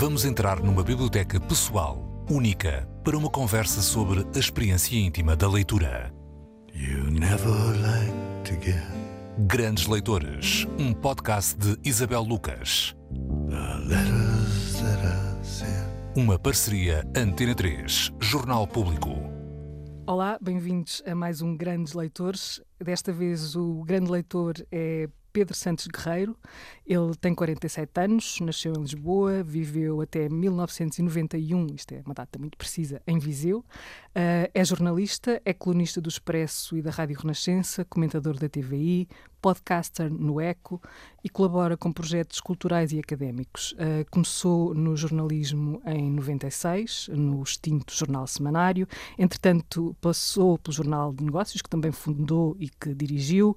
Vamos entrar numa biblioteca pessoal, única, para uma conversa sobre a experiência íntima da leitura. You never like to get Grandes Leitores, um podcast de Isabel Lucas. the letters that I sent. Uma parceria Antena 3, Jornal Público. Olá, bem-vindos a mais um Grandes Leitores. Desta vez o grande leitor é Pedro Santos Guerreiro. Ele tem 47 anos, nasceu em Lisboa, viveu até 1991, isto é uma data muito precisa, em Viseu. Ah, é jornalista, é colunista do Expresso e da Rádio Renascença, comentador da TVI, podcaster no Eco e colabora com projetos culturais e académicos. Ah, começou no jornalismo em 96, no extinto Jornal Semanário. Entretanto, passou pelo Jornal de Negócios, que também fundou e que dirigiu.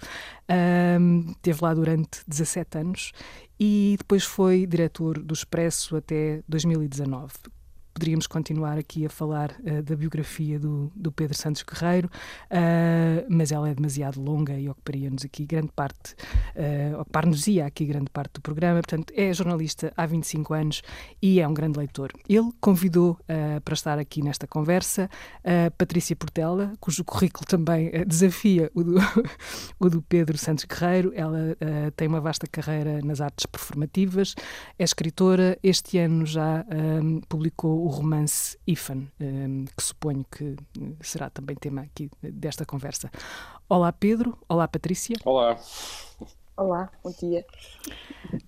Ahm, teve lá durante 17 anos e depois foi diretor do Expresso até 2019 poderíamos continuar aqui a falar uh, da biografia do, do, Pedro Santos Guerreiro, uh, mas ela é demasiado longa e ocuparia-nos aqui grande parte, uh, ocupar-nos-ia aqui grande parte do programa. Portanto, é jornalista há 25 anos e é um grande leitor. Ele convidou para estar aqui nesta conversa a Patrícia Portela, cujo currículo também desafia o do, o do, Pedro Santos Guerreiro. Ela tem uma vasta carreira nas artes performativas, é escritora, este ano já publicou o romance Ifan, que suponho que será também tema aqui desta conversa. Olá Pedro, olá Patrícia. Olá. Olá, bom dia.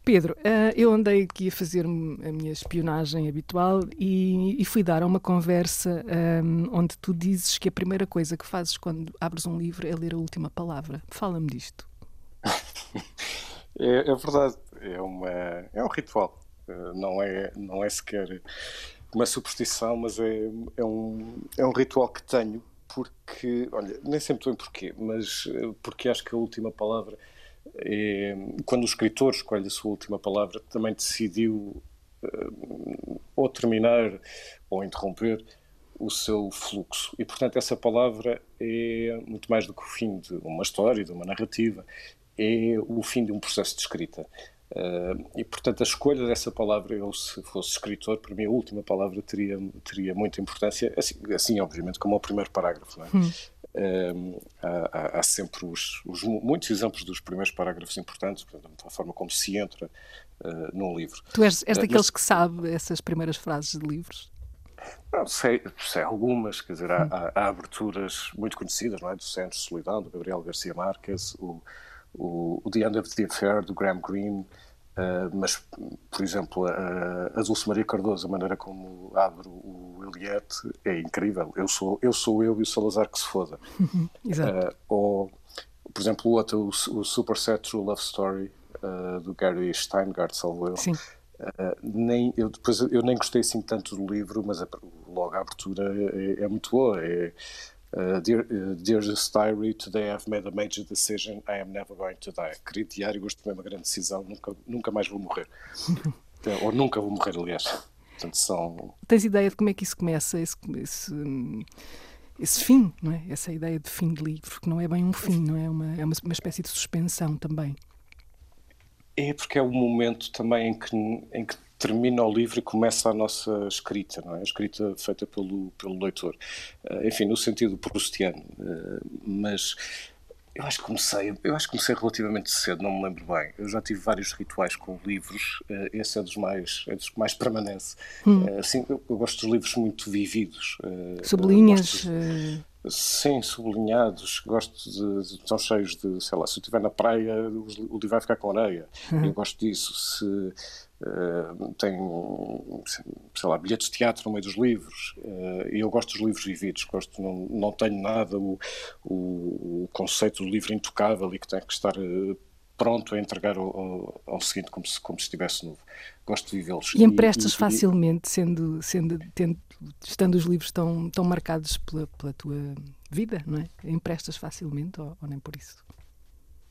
Pedro, eu andei aqui a fazer a minha espionagem habitual e, e fui dar a uma conversa um, onde tu dizes que a primeira coisa que fazes quando abres um livro é ler a última palavra. Fala-me disto. é, é, verdade, é, uma, é um ritual. Não é, não é sequer uma superstição, mas é, é, um, é um ritual que tenho porque, olha, nem sempre em porquê, mas porque acho que a última palavra é, quando o escritor escolhe a sua última palavra, também decidiu uh, ou terminar ou interromper o seu fluxo. E, portanto, essa palavra é muito mais do que o fim de uma história, de uma narrativa, é o fim de um processo de escrita. Uh, e, portanto, a escolha dessa palavra, eu, se fosse escritor, para mim a última palavra teria, teria muita importância, assim, assim obviamente, como o primeiro parágrafo. Não é? Hum. Uh, há, há, sempre os, os, muitos exemplos dos primeiros parágrafos importantes, portanto, a forma como se entra uh, num livro. Tu és, és daqueles mas, que sabe essas primeiras frases de livros? Não, sei, sei algumas, quer dizer, há, hum. há, há, aberturas muito conhecidas, não é? Do Centro de Solidão, do Gabriel Garcia Marques, o o, o The End of the Affair, do Graham Greene, uh, mas, por exemplo, a, a Dulce Maria Cardoso, a maneira como abre o Eliette é incrível. Eu sou eu, sou eu e o Salazar que se foda. Exato. Uh, ou, por exemplo, o outro, o, o Super Set True Love Story, uh, do Gary Steingart, salvo eu. Sim. Nem, eu, depois, eu nem gostei assim tanto do livro, mas a, logo a abertura é, é muito boa. É, Uh, dear, uh, dearest diary, today I've made a major decision. I am never going to die. Querido diário, de tomar uma grande decisão. Nunca, nunca mais vou morrer. Ou nunca vou morrer, aliás. Portanto, são... Tens ideia de como é que isso começa? Esse, esse, esse fim, não é? Essa ideia de fim de livro, que não é bem um fim, não é? Uma, é uma, uma espécie de suspensão também. É porque é o momento também em que, em que termina o livro e começa a nossa escrita, não é? A escrita feita pelo, pelo leitor. Uh, enfim, no sentido proustiano. Uh, mas eu acho que comecei, eu acho que comecei relativamente cedo, não me lembro bem. Eu já tive vários rituais com livros, uh, esse é dos mais, é dos que mais permanece. Hum. assim, eu, eu, gosto dos livros muito vividos. Sublinhas? Sim, sublinhados, gosto de, de, cheios de, sei lá, se eu estiver na praia o, livro vai ficar com areia, uhum. eu gosto disso, se uh, tem, sei lá, bilhetes de teatro no meio dos livros, uh, eu gosto dos livros vividos, gosto, não, não tenho nada o, o, o conceito do livro intocável e que tem que estar uh, pronto a entregar ao, ao, ao, seguinte como se, como se estivesse novo. Gosto de vivê-los. E emprestas e, facilmente, sendo, sendo tendo, estando os livros tão, tão marcados pela, pela tua vida, não é? Emprestas facilmente ou, ou nem por isso?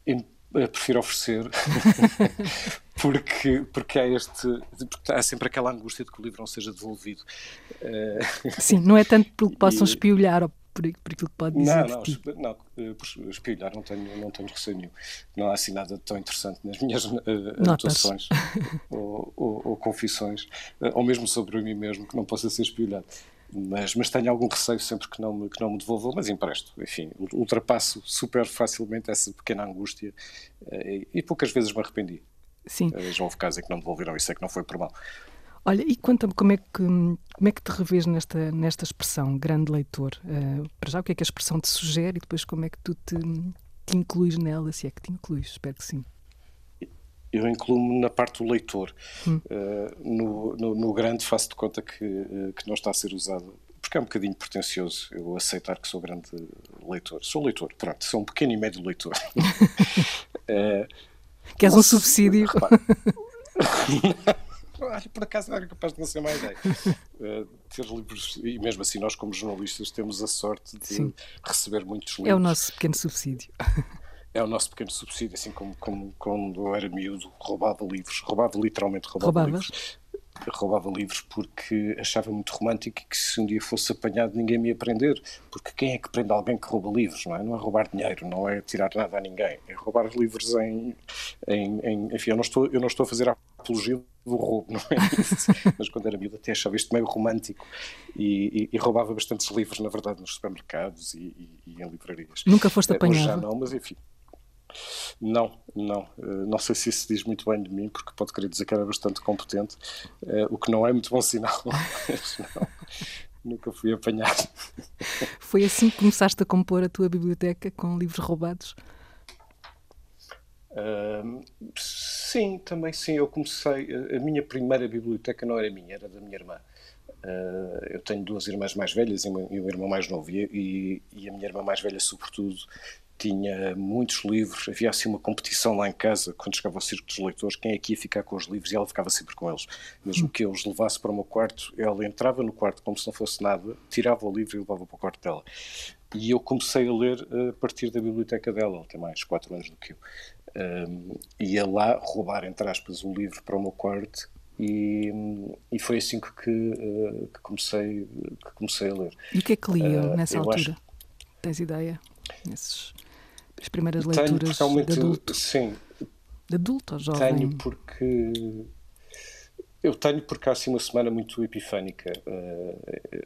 Eu prefiro oferecer porque, porque há este porque há sempre aquela angústia de que o livro não seja devolvido sim, não é tanto pelo que possam e, espiolhar ou por, por aquilo que pode dizer. Não, não, não, eh, por espelhar não tenho, não tenho receio nenhum. Não há assim nada tão interessante nas minhas uh, anotações ou, ou, ou, confissões, uh, ou mesmo sobre mim mesmo, que não possa ser espelhado. Mas, mas tenho algum receio sempre que não, me, que não me devolvam, mas empresto. Enfim, ultrapasso super facilmente essa pequena angústia uh, e, e poucas vezes me arrependi. Sim. já houve casos em que não me devolveram e sei que não foi por mal. Olha, e conta-me como, é que, como é que te revês nesta, nesta expressão, grande leitor? Uh, para já, o que é que a expressão te sugere e depois como é que tu te, te incluís nela, se é que te incluís? Espero que sim. Eu incluo-me na parte do leitor. Hum. Uh, no, no, no, grande faço de conta que, uh, que não está a ser usado, porque é um bocadinho pretencioso eu aceitar que sou grande leitor. Sou leitor, pronto, sou um pequeno e médio leitor. Queres um subsídio? olha, por acaso era capaz de não ser mais ideia. Uh, ter livros, e mesmo assim nós como jornalistas temos a sorte de Sim. receber muitos livros. É o nosso pequeno subsídio. É o nosso pequeno subsídio, assim como, como quando eu era miúdo, roubava livros, roubava literalmente roubava Roubavas? livros roubava livros porque achava muito romântico e que se um dia fosse apanhado ninguém me ia prender. Porque quem é que prende alguém que rouba livros, não é? Não é roubar dinheiro, não é tirar nada a ninguém. É roubar livros em... em, em enfim, eu não, estou, eu não estou a fazer apologia do roubo, não é isso? Mas quando era miúdo até achava isto meio romântico e, e, e, roubava bastantes livros, na verdade, nos supermercados e, e em livrarias. Nunca foste apanhado? Hoje já não, mas enfim. Não, não. Uh, não sei se isso diz muito bem de mim, porque pode querer dizer que era bastante competente, uh, o que não é muito bom sinal. Mas não, nunca fui apanhado. Foi assim que começaste a compor a tua biblioteca com livros roubados? Sim, também sim. Eu comecei. A minha primeira biblioteca não era minha, era da minha irmã. Uh, eu tenho duas irmãs mais velhas e um, irmão mais novo, e, e, a minha irmã mais velha, sobretudo, tinha muitos livros, havia assim uma competição lá em casa, quando chegava ao Circo dos Leitores, quem é que ia ficar com os livros, e ela ficava sempre com eles. Mesmo que eu os levasse para o meu quarto, ela entrava no quarto como se não fosse nada, tirava o livro e levava para o quarto dela. E eu comecei a ler a partir da biblioteca dela, ela tem mais 4 anos do que eu. Um, ia lá roubar, entre aspas, o livro para o meu quarto e, e foi assim que, que, que, comecei, que comecei a ler. E o que é que liam uh, nessa altura? Acho... Tens ideia? Nesses, as primeiras leituras tenho, de adulto? Sim. De adulto ou jovem? Tenho porque... Eu tenho porque há assim uma semana muito epifânica. Uh,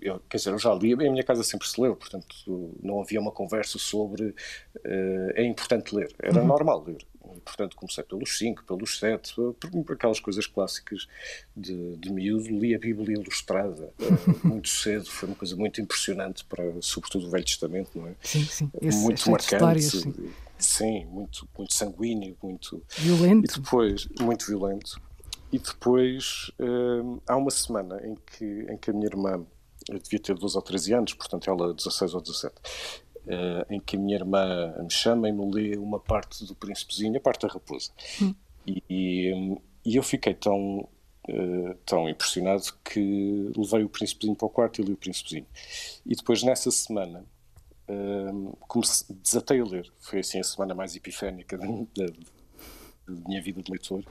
eu, quer dizer, eu já li, em minha casa sempre se leu, portanto não havia uma conversa sobre uh, é importante ler, era uhum. normal ler. Portanto, comecei pelos 5, pelos 7, por aquelas coisas clássicas de, de miúdo. Li a Bíblia Ilustrada uh, muito cedo, foi uma coisa muito impressionante, para, sobretudo o Velho Testamento, não é? Sim, sim. Esse, muito marcante. Sim. sim, muito, muito sanguíneo, muito. Violento. E depois, muito violento. E depois, uh, há uma semana em que, em que a minha irmã eu devia ter 12 ou 13 anos, portanto ela 16 ou 17, uh, eh, em que a minha irmã me chama e me lê uma parte do Príncipezinho, a parte da raposa. Hum. E, e, eu fiquei tão, uh, tão impressionado que levei o Príncipezinho para o quarto e li o Príncipezinho. E depois, nessa semana, uh, comecei, desatei a ler. Foi assim a semana mais epifénica da, da, da minha vida de leitor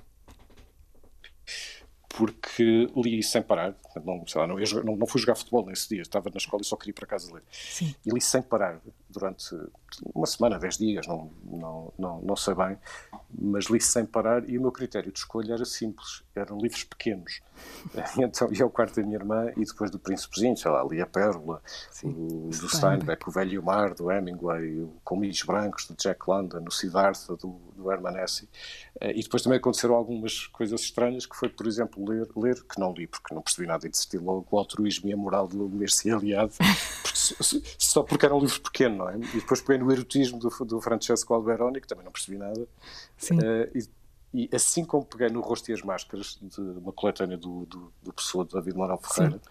porque li sem parar, não, lá, não, não, não, fui jogar futebol nesse dia, estava na escola e só queria ir para casa ler. Sim. E li sem parar durante uma semana, dez dias, não, não, não, não sei bem, mas li sem parar e o meu critério de escolha era simples, eram livros pequenos. Então ia ao quarto da minha irmã e depois do Príncipezinho, sei lá, li a Pérola, o, do Steinbeck, o Velho e o Mar, do Hemingway, o Comilhos Brancos, do Jack London, o Siddhartha, do, do Herman Hesse. Eh, e depois também aconteceram algumas coisas estranhas, que foi, por exemplo, ler, ler que não li, porque não percebi nada e desisti logo o altruísmo e a moral do Mercier Aliado, porque, só porque era um livro pequeno, não é? E depois peguei no erotismo do, do Francesco Alberoni, que também não percebi nada. Sim. Uh, e, e, assim como peguei no Rosto e as Máscaras, de uma coletânea do, do, do professor David Moral Ferreira, Sim.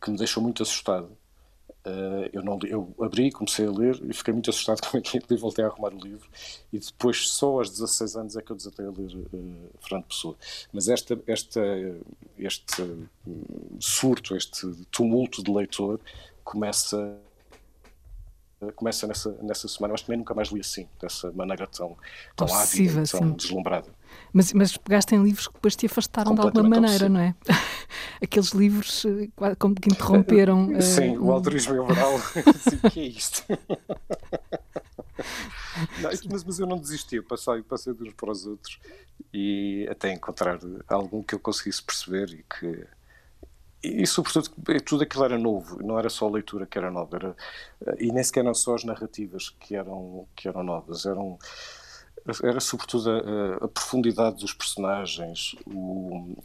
que me deixou muito assustado. Uh, eu, não, eu abri, comecei a ler e fiquei muito assustado com aquilo e voltei a arrumar o livro. E depois, só aos 16 anos, é que eu desatei a ler uh, Fernando Pessoa. Mas esta, esta, este hum, surto, este tumulto de leitor começa começa nessa, nessa semana, mas também nunca mais li assim, dessa maneira tão, tão ávida, tão sim. deslumbrada. Mas, mas pegaste em livros que depois te afastaram de alguma maneira, não é? Aqueles livros eh, como que interromperam. Sim, uh, o alterismo moral. o que é isto? Não, mas, mas, eu não desisti, eu passei, passei de uns para os outros e até encontrar algum que eu conseguisse perceber e que e, sobretudo tudo aquilo era novo, não era só a leitura que era nova, era, e nem sequer eram só as narrativas que eram, que eram novas, eram, era sobretudo a, a profundidade dos personagens, o,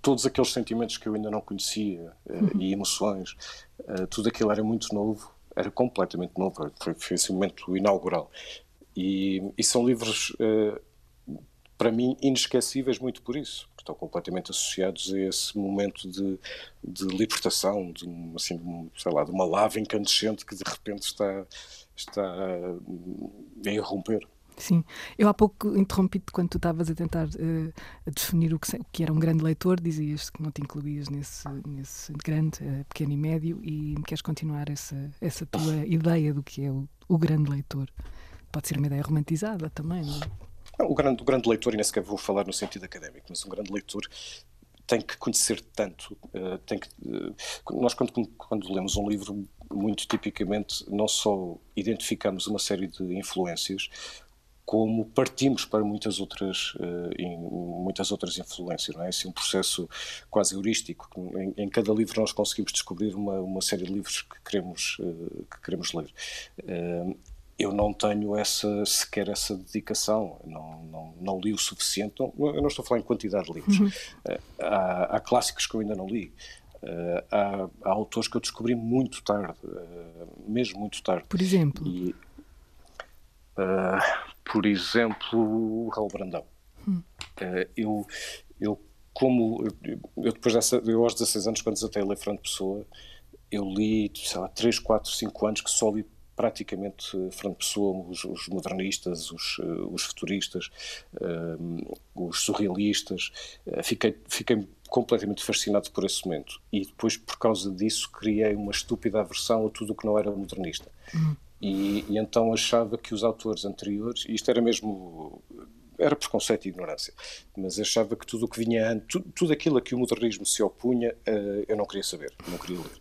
todos aqueles sentimentos que eu ainda não conhecia uhum. e emoções, uh, tudo aquilo era muito novo, era completamente novo, foi, foi esse momento inaugural. E, e são livros para mim, inesquecíveis muito por isso, estão completamente associados a esse momento de, de libertação, de, assim, sei lá, de uma lava incandescente que de repente está, está a irromper. Sim, eu há pouco interrompi-te quando tu estavas a tentar uh, a definir o que, o que, era um grande leitor, dizias que não te incluías nesse, nesse grande, uh, pequeno e médio, e queres continuar essa, essa tua ideia do que é o, o grande leitor. Pode ser uma ideia romantizada também, não é? O, grande, o grande leitor, e nem sequer vou falar no sentido académico, mas um grande leitor tem que conhecer tanto. Uh, tem que, uh, nós, quando, quando lemos um livro, muito tipicamente, não só identificamos uma série de influências, como partimos para muitas outras, uh, muitas outras influências. Não é? É um processo quase heurístico. Em, em, cada livro nós conseguimos descobrir uma, uma série de livros que queremos, que queremos ler eu não tenho essa, sequer essa dedicação, não, não, não li o suficiente, não, eu não estou a falar em quantidade de livros. Uhum. Eh, há, há, clássicos que eu ainda não li, uh, há, há, autores que eu descobri muito tarde, uh, mesmo muito tarde. Por exemplo? E, por exemplo, Raul Brandão. Hum. eu, eu, como, eu depois dessa, eu aos 16 anos, quando desatei a ler Fernando Pessoa, eu li, sei lá, 3, 4, 5 anos que só li praticamente Fernando Pessoa, os, os modernistas, os, eh, os futuristas, uh, os surrealistas. Fiquei, fiquei completamente fascinado por esse momento. E depois, por causa disso, criei uma estúpida aversão a tudo o que não era modernista. Uhum. E, e, então achava que os autores anteriores, e isto era mesmo era preconceito e ignorância, mas achava que tudo o que vinha antes, tudo, tudo aquilo a que o modernismo se opunha, uh, eu não queria saber, não queria ler.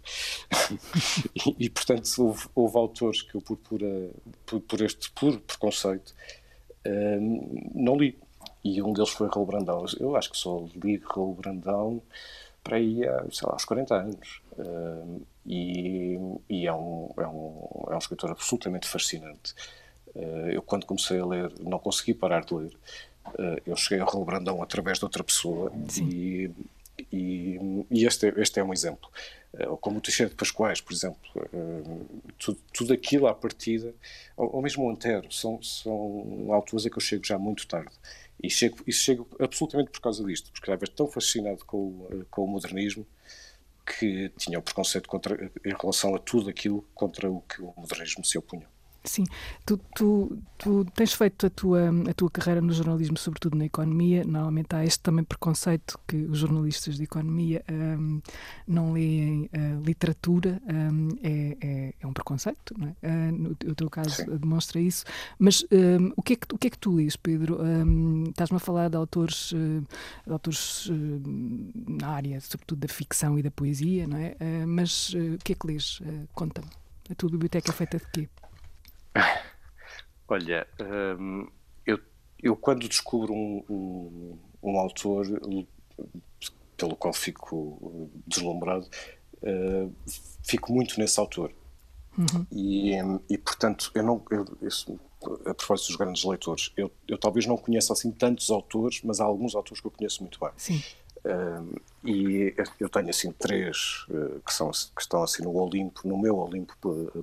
e, e, portanto, houve, houve, autores que eu, por, pura, por, por este puro preconceito, uh, não li. E um deles foi Raul Brandão. Eu acho que só li Raul Brandão para aí há, sei lá, aos 40 anos. Uh, e, e é, um, é, um, é um escritor absolutamente fascinante. Eh, eu, quando comecei a ler, não consegui parar de ler. Eh, eu cheguei ao Raul Brandão através de outra pessoa e, e, e, este, é, este é um exemplo. Eh, ou como o Teixeira de Pascoais, por exemplo. Tudo, tudo aquilo à partida, ou, ou mesmo o Antero, são, são autores a que eu chego já muito tarde. E chego, e chego absolutamente por causa disto, porque estava tão fascinado com, com o modernismo que tinha o preconceito contra, em relação a tudo aquilo contra o que o modernismo se opunha. Sim, tu, tu, tu, tens feito a tua, a tua carreira no jornalismo, sobretudo na economia. Normalmente há este também preconceito que os jornalistas de economia um, não leem uh, literatura. Um, é, é, é, um preconceito, não é? Uh, no, o teu caso Sim. demonstra isso. Mas um, o, que é que, o que é que tu lês, Pedro? Hum, estás-me a falar de autores, uh, de autores hum, na área, sobretudo da ficção e da poesia, não é? mas o que é que lês? Conta-me. A tua biblioteca é feita de quê? Olha, hum, eu, eu quando descubro um, um, um, autor pelo qual fico deslumbrado, uh, fico muito nesse autor. Uhum. E, e, portanto, eu não. Eu, isso, a propósito dos grandes leitores, eu, eu talvez não conheça assim tantos autores, mas há alguns autores que eu conheço muito bem. Sim. E eu tenho assim três uh, que, são, que estão assim no Olimpo, no meu Olimpo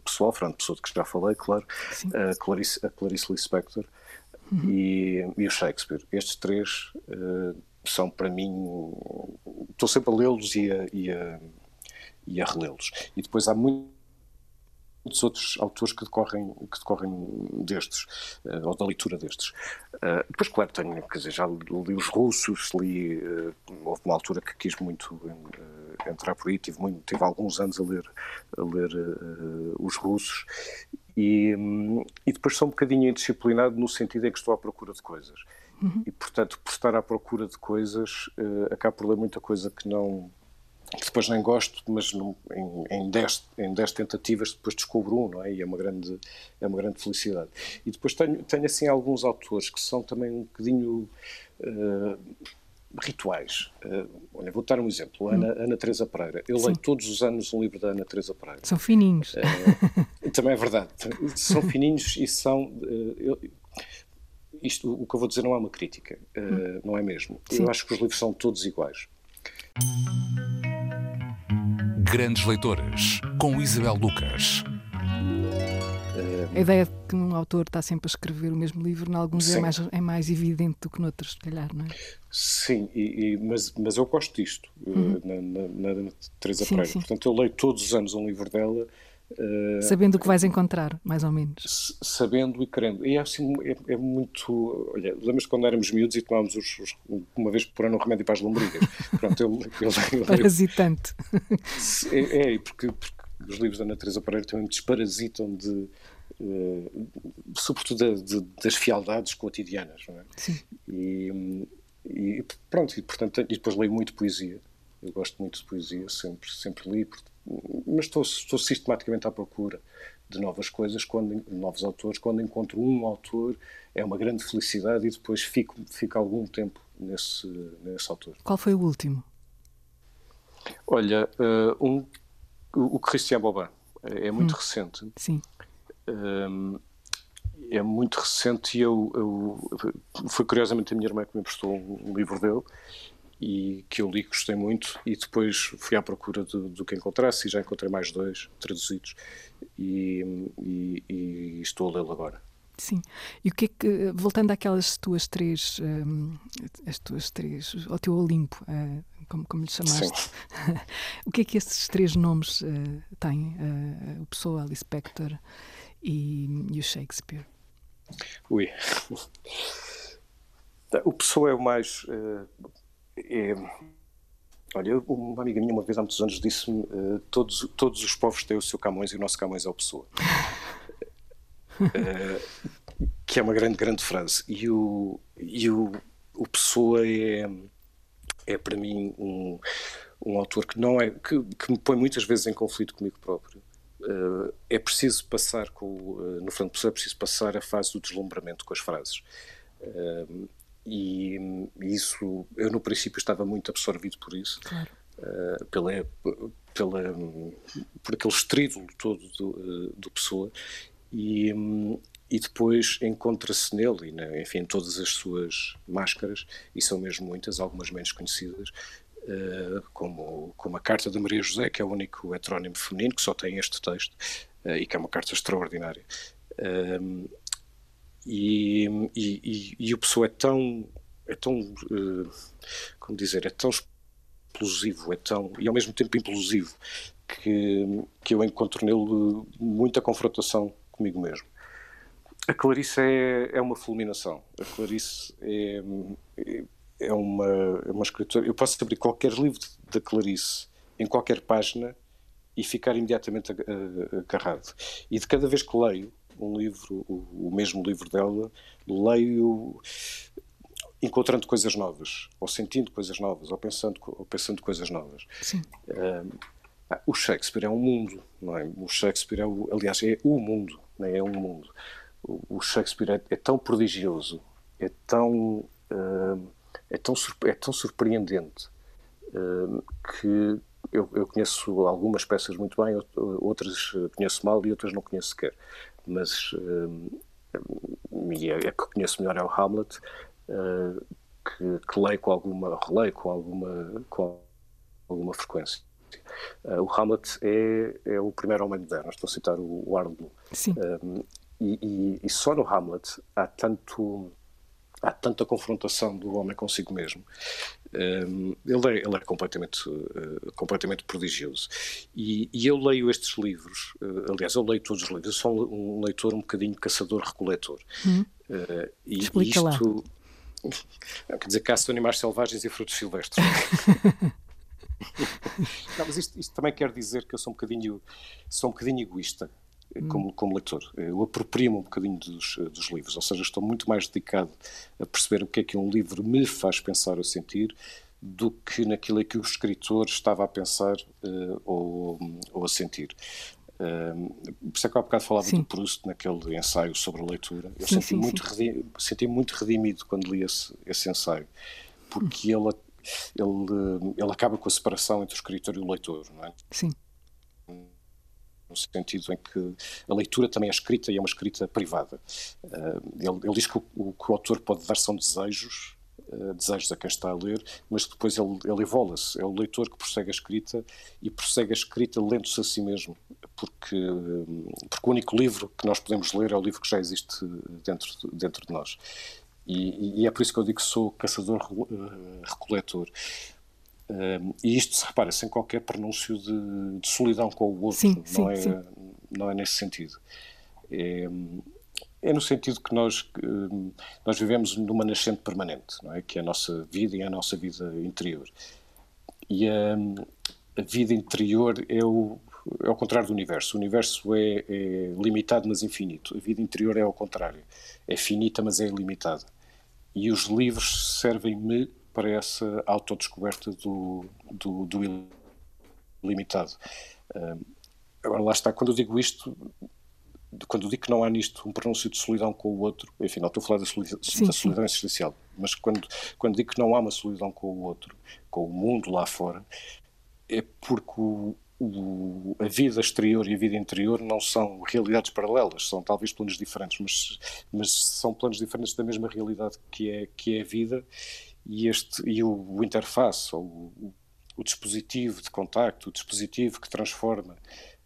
pessoal, Fernando Pessoa, de que já falei, claro, Clarice, a Clarice Lispector uhum. e, e o Shakespeare. Estes três são para mim, estou sempre a lê-los e a, e a, e a relê-los. E depois há muito muitos outros autores que decorrem, que decorrem destes, uh, ou da leitura destes. Uh, depois, claro, tenho, quer dizer, já li os russos, li, uh, houve uma altura que quis muito entrar por aí, tive, muito, tive alguns anos a ler, a ler os russos, E, hum, e depois sou um bocadinho indisciplinado no sentido em que estou à procura de coisas. Uhum. E, portanto, por estar à procura de coisas, uh, acabo por ler muita coisa que não que depois nem gosto, mas em, em, dez, em dez tentativas depois descubro um, não é? E é uma grande, é uma grande felicidade. E depois tenho, tenho assim alguns autores que são também um bocadinho uh, rituais. Uh, olha, vou dar um exemplo. Ana, hum. Ana Teresa Pereira. Eu Sim. leio todos os anos um livro da Ana Teresa Pereira. São fininhos. Uh, também é verdade. São fininhos e são... Eu, isto, o que eu vou dizer não é uma crítica, hum. não é mesmo. Sim. Eu acho que os livros são todos iguais. Grandes Leitoras, com Isabel Lucas. A ideia de que um autor está sempre a escrever o mesmo livro, em alguns é mais, é mais evidente do que noutros, se calhar, não é? Sim, e, e, mas, mas eu gosto disto, eh, uhum. na, na, na Teresa sim, Pereira. Sim. Portanto, eu leio todos os anos um livro dela. Uh, sabendo o que vais encontrar, mais ou menos. Sabendo e querendo. E é assim, é, é muito. Olha, lembras-te quando éramos miúdos e tomávamos os, os, uma vez por ano um remédio para as lombrigas? Pronto, eu, eu, eu, Parasitante. É, é porque, porque, os livros da Ana Teresa Pereira também me desparasitam de. Uh, sobretudo de, de, das fialdades cotidianas, não é? Sim. E, e pronto, e, portanto, e depois leio muito poesia. Eu gosto muito de poesia, sempre, sempre li, mas estou, estou sistematicamente à procura de novas coisas, quando, novos autores. Quando encontro um autor, é uma grande felicidade e depois fico, fico algum tempo nesse, nesse autor. Qual foi o último? Olha, uh, um, o, Christian Bobin. É, muito hum. recente. Sim. Um, é muito recente e eu, eu, foi curiosamente a minha irmã que me emprestou um livro dele e que eu li, gostei muito, e depois fui à procura do, do que encontrasse e já encontrei mais dois traduzidos e, e, e estou a lê-lo agora. Sim. E o que é que, voltando àquelas tuas três, um, as tuas três, ao teu Olimpo, uh, como, como lhe chamaste, o que é que esses três nomes uh, têm? Uh, o Pessoa, Alice Spector e, e o Shakespeare? Ui. O Pessoa é o mais é, olha, uma amiga minha uma vez há muitos anos disse-me uh, todos, todos os povos têm o seu Camões e o nosso Camões é o Pessoa. uh, que é uma grande, grande frase. E o, e o, o Pessoa é, é para mim um, um autor que não é que, que me põe muitas vezes em conflito comigo próprio. Uh, é preciso passar com uh, no Fernando Pessoa é preciso passar a fase do deslumbramento com as frases. Uh, e, isso, eu no princípio estava muito absorvido por isso, claro. uh, pela, pela, por aquele estrídulo todo do, uh, do Pessoa, e, um, e depois encontra-se nele, e na, enfim, em todas as suas máscaras, e são mesmo muitas, algumas menos conhecidas, uh, como, como a Carta de Maria José, que é o único heterónimo feminino que só tem este texto, e que é uma carta extraordinária. E, e, e, e o Pessoa é tão, é tão, uh, como dizer, é tão explosivo, é tão, e ao mesmo tempo implosivo, que, que eu encontro nele muita confrontação comigo mesmo. A Clarice é, é uma fulminação. A Clarice é, é, uma, é uma escritora. Eu posso abrir qualquer livro da Clarice em qualquer página e ficar imediatamente agarrado. E de cada vez que leio, um livro, o, o mesmo livro dela, leio encontrando coisas novas, ou sentindo coisas novas, ou pensando, ou pensando coisas novas. Sim. o Shakespeare é um mundo, não é? O Shakespeare é, o, aliás, é o mundo, não é? é um mundo. O, o Shakespeare é, é, tão prodigioso, é tão, uh, é tão, é tão surpreendente uh, que eu, eu, conheço algumas peças muito bem, outras conheço mal e outras não conheço sequer mas uh, e a, a, que conheço melhor é o Hamlet, uh, que, que, leio com alguma, releio com alguma, com alguma frequência. Uh, o Hamlet é, é o primeiro homem moderno, estou a citar o, o Arnold. Sim. E, e, e, só no Hamlet há tanto há tanta confrontação do homem consigo mesmo. Um, ele, é, ele é completamente, uh, completamente prodigioso. E, e, eu leio estes livros, uh, aliás, eu leio todos os livros, eu sou um leitor um bocadinho caçador-recoletor. Hum. Uh, e Explica isto. Lá. Quer dizer, caço animais selvagens e frutos silvestres. Não, mas isto, isto, também quer dizer que eu sou um bocadinho, sou um bocadinho egoísta. Hum. como, como leitor. Eu aproprio-me um bocadinho dos, dos livros, ou seja, estou muito mais dedicado a perceber o que é que um livro me faz pensar ou sentir do que naquilo que o escritor estava a pensar uh, ou, ou, a sentir. Uh, por isso é que há bocado falava sim. do Proust naquele ensaio sobre a leitura. Eu sim, senti, sim, muito senti muito redimido quando li esse, esse ensaio, porque hum. ele, ele, ele acaba com a separação entre o escritor e o leitor, não é? Sim no sentido em que a leitura também é escrita e é uma escrita privada. Uh, ele, ele, diz que o, o, que o autor pode dar são desejos, uh, desejos a quem está a ler, mas depois ele, ele evola-se. É o leitor que prossegue a escrita e prossegue a escrita lendo-se a si mesmo, porque, porque o único livro que nós podemos ler é o livro que já existe dentro, dentro de nós. E, e, é por isso que eu digo que sou caçador-recoletor. Uh, e isto se repara sem qualquer pronúncio de, de solidão com o outro, sim, não, sim, é, sim. não é nesse sentido. É, é no sentido que nós, nós vivemos numa nascente permanente, não é? que é a nossa vida e a nossa vida interior. E a, a vida interior é o, é o contrário do universo. O universo é, é, limitado, mas infinito. A vida interior é ao contrário. É finita, mas é ilimitada. E os livros servem-me para essa autodescoberta do, do, do ilimitado. agora, lá está, quando eu digo isto, quando eu digo que não há nisto um pronúncio de solidão com o outro, enfim, não estou a falar da solidão, sim, da solidão existencial, mas quando, quando digo que não há uma solidão com o outro, com o mundo lá fora, é porque o, o, a vida exterior e a vida interior não são realidades paralelas, são talvez planos diferentes, mas, mas são planos diferentes da mesma realidade que é, que é a vida e, este, e o, o interface, ou o, o, dispositivo de contacto, o dispositivo que transforma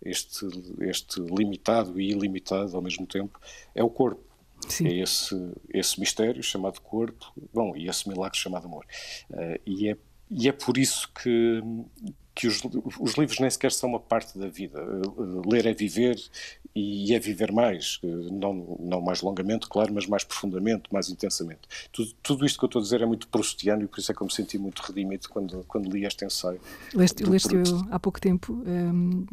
este, este limitado e ilimitado ao mesmo tempo, é o corpo. Sim. É esse, esse mistério chamado corpo, bom, e esse milagre chamado amor. Uh, e, é, e é por isso que, que os, os, livros nem sequer são uma parte da vida. Ler é viver e é viver mais, não, não mais longamente, claro, mas mais profundamente, mais intensamente. Tudo, tudo isto que eu estou a dizer é muito proustiano e por isso é que eu me senti muito redimido quando, quando li este ensaio. Leste, leste há pouco tempo um,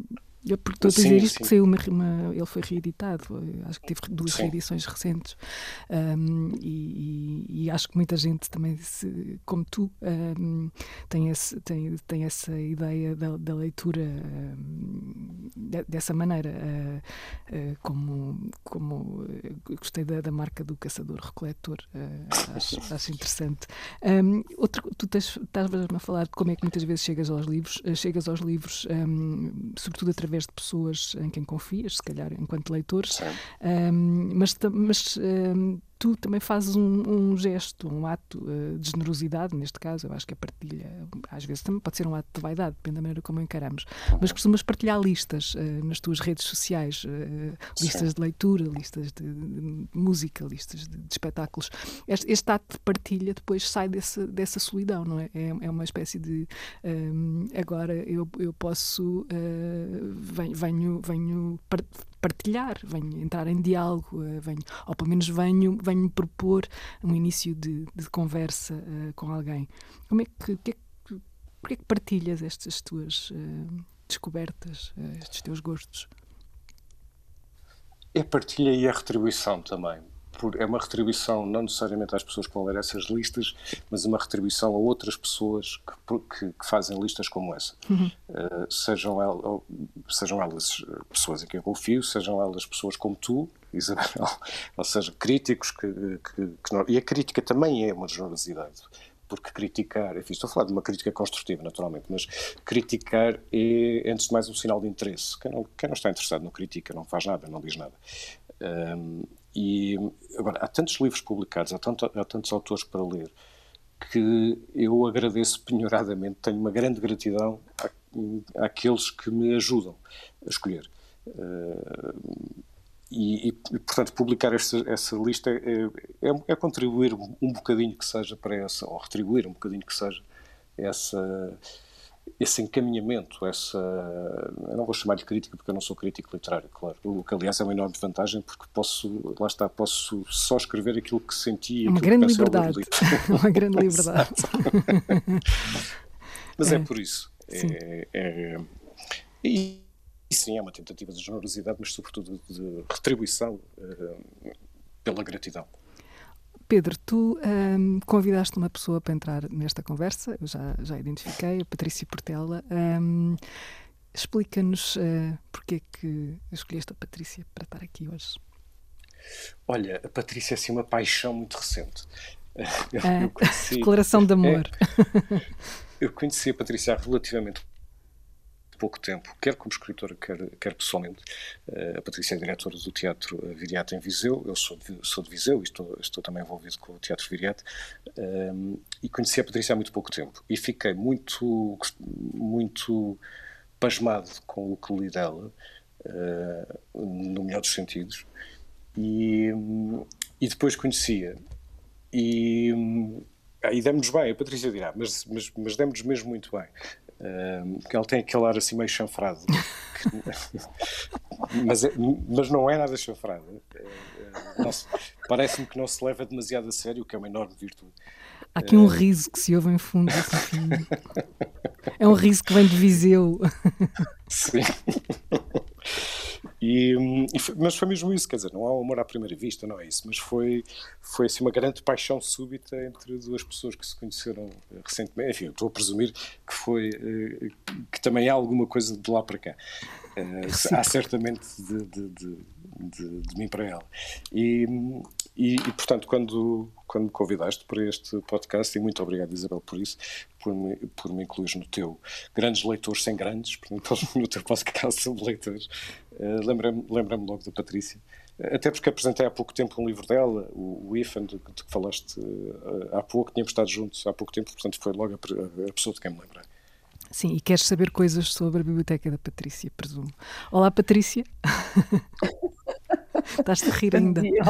eu estou a dizer isto sim. que saiu uma, uma, ele foi reeditado, acho que teve duas sim. reedições recentes um, e, e, acho que muita gente também, se, como tu, um, tem, esse, tem, tem essa ideia da, da leitura um, dessa maneira, uh, uh, como, como gostei da, da, marca do caçador-recoletor, uh, acho, acho, interessante. outro, tu estavas a falar de como é que muitas vezes chegas aos livros, chegas aos livros, sobretudo através através de pessoas em quem confias, se calhar enquanto leitores, um, mas, mas um, tu também fazes um, um gesto, um ato uh, de generosidade, neste caso, eu acho que a partilha, às vezes também pode ser um ato de vaidade, depende da maneira como encaramos, mas costumas partilhar listas uh, nas tuas redes sociais, uh, listas de leitura, listas de, de música, listas de, de espetáculos. Este, este, ato de partilha depois sai desse, dessa solidão, não é? É, é uma espécie de um, agora eu, eu posso venho, venho, venho partilhar, venho entrar em diálogo, venho, ou pelo menos venho venho propor um início de, de conversa uh, com alguém. Como é que, que, é que, que é que partilhas estas tuas uh, descobertas, uh, estes teus gostos? É partilha e é retribuição também. Por, é uma retribuição não necessariamente às pessoas que vão ler essas listas, mas uma retribuição a outras pessoas que, que, que fazem listas como essa. Uhum. Uh, sejam, el, sejam elas pessoas em quem eu confio, sejam elas pessoas como tu, Isabel, ou seja, críticos que, que, que não, e a crítica também é uma generosidade, porque criticar, enfim, estou a falar de uma crítica construtiva, naturalmente, mas criticar é, antes de mais, um sinal de interesse. Quem não, quem não está interessado não critica, não faz nada, não diz nada. Um, e agora, há tantos livros publicados, há, tanto, há tantos autores para ler, que eu agradeço penhoradamente, tenho uma grande gratidão à, àqueles que me ajudam a escolher. Uh, e, e, portanto, publicar esta, essa lista é, é, é, contribuir um bocadinho que seja para essa, ou retribuir um bocadinho que seja essa, esse encaminhamento, essa. Eu não vou chamar de crítica porque eu não sou crítico literário, claro. O que, aliás, é uma enorme vantagem porque posso, lá está, posso só escrever aquilo que senti. Uma grande liberdade. uma grande liberdade. Mas é, é por isso. É, é, e sim é uma tentativa de generosidade, mas sobretudo de retribuição uh, pela gratidão. Pedro, tu um, convidaste uma pessoa para entrar nesta conversa, eu já, já identifiquei, a Patrícia Portela. Um, Explica-nos uh, porque é que escolheste a Patrícia para estar aqui hoje. Olha, a Patrícia é assim uma paixão muito recente. Eu, ah, eu conheci, declaração de amor. É, eu conheci a Patrícia há relativamente pouco tempo, quer como escritora, quer, quer pessoalmente. Uh, a Patrícia é diretora do Teatro Viriato em Viseu, eu sou de, sou de Viseu e estou, estou também envolvido com o Teatro Viriato, uh, e conheci a Patrícia há muito pouco tempo. E fiquei muito, muito pasmado com o que li dela, uh, no melhor dos sentidos, e, e depois conhecia. E, e demos bem, a Patrícia dirá, mas, mas, mas demos mesmo muito bem porque ela tem aquele ar assim meio chanfrado. mas, é, mas não é nada chanfrado. É, é, Parece-me que não se leva demasiado a sério, o que é uma enorme virtude. Há aqui um riso que se ouve em fundo. Assim, é um riso que vem de Viseu. Sim. E, e foi, mas foi mesmo isso, quer dizer, não há um amor à primeira vista, não é isso, mas foi, foi assim, uma grande paixão súbita entre duas pessoas que se conheceram eh, recentemente. Enfim, estou a presumir que foi eh, que também há alguma coisa de lá para cá. Uh, há certamente de, de, de, de, mim para ela. E, e, e, portanto, quando, quando me convidaste para este podcast, e muito obrigado, Isabel, por isso, por me, por me incluir no teu Grandes Leitores Sem Grandes, portanto, no teu podcast sobre leitores, uh, lembra-me lembra logo da Patrícia. Até porque apresentei há pouco tempo um livro dela, o, o IFAN, de, de que falaste uh, há pouco, tínhamos estado juntos há pouco tempo, portanto foi logo a, a pessoa de quem me lembrei. Sim, e queres saber coisas sobre a biblioteca da Patrícia, presumo. Olá, Patrícia. Estás-te a rir ainda. Dia,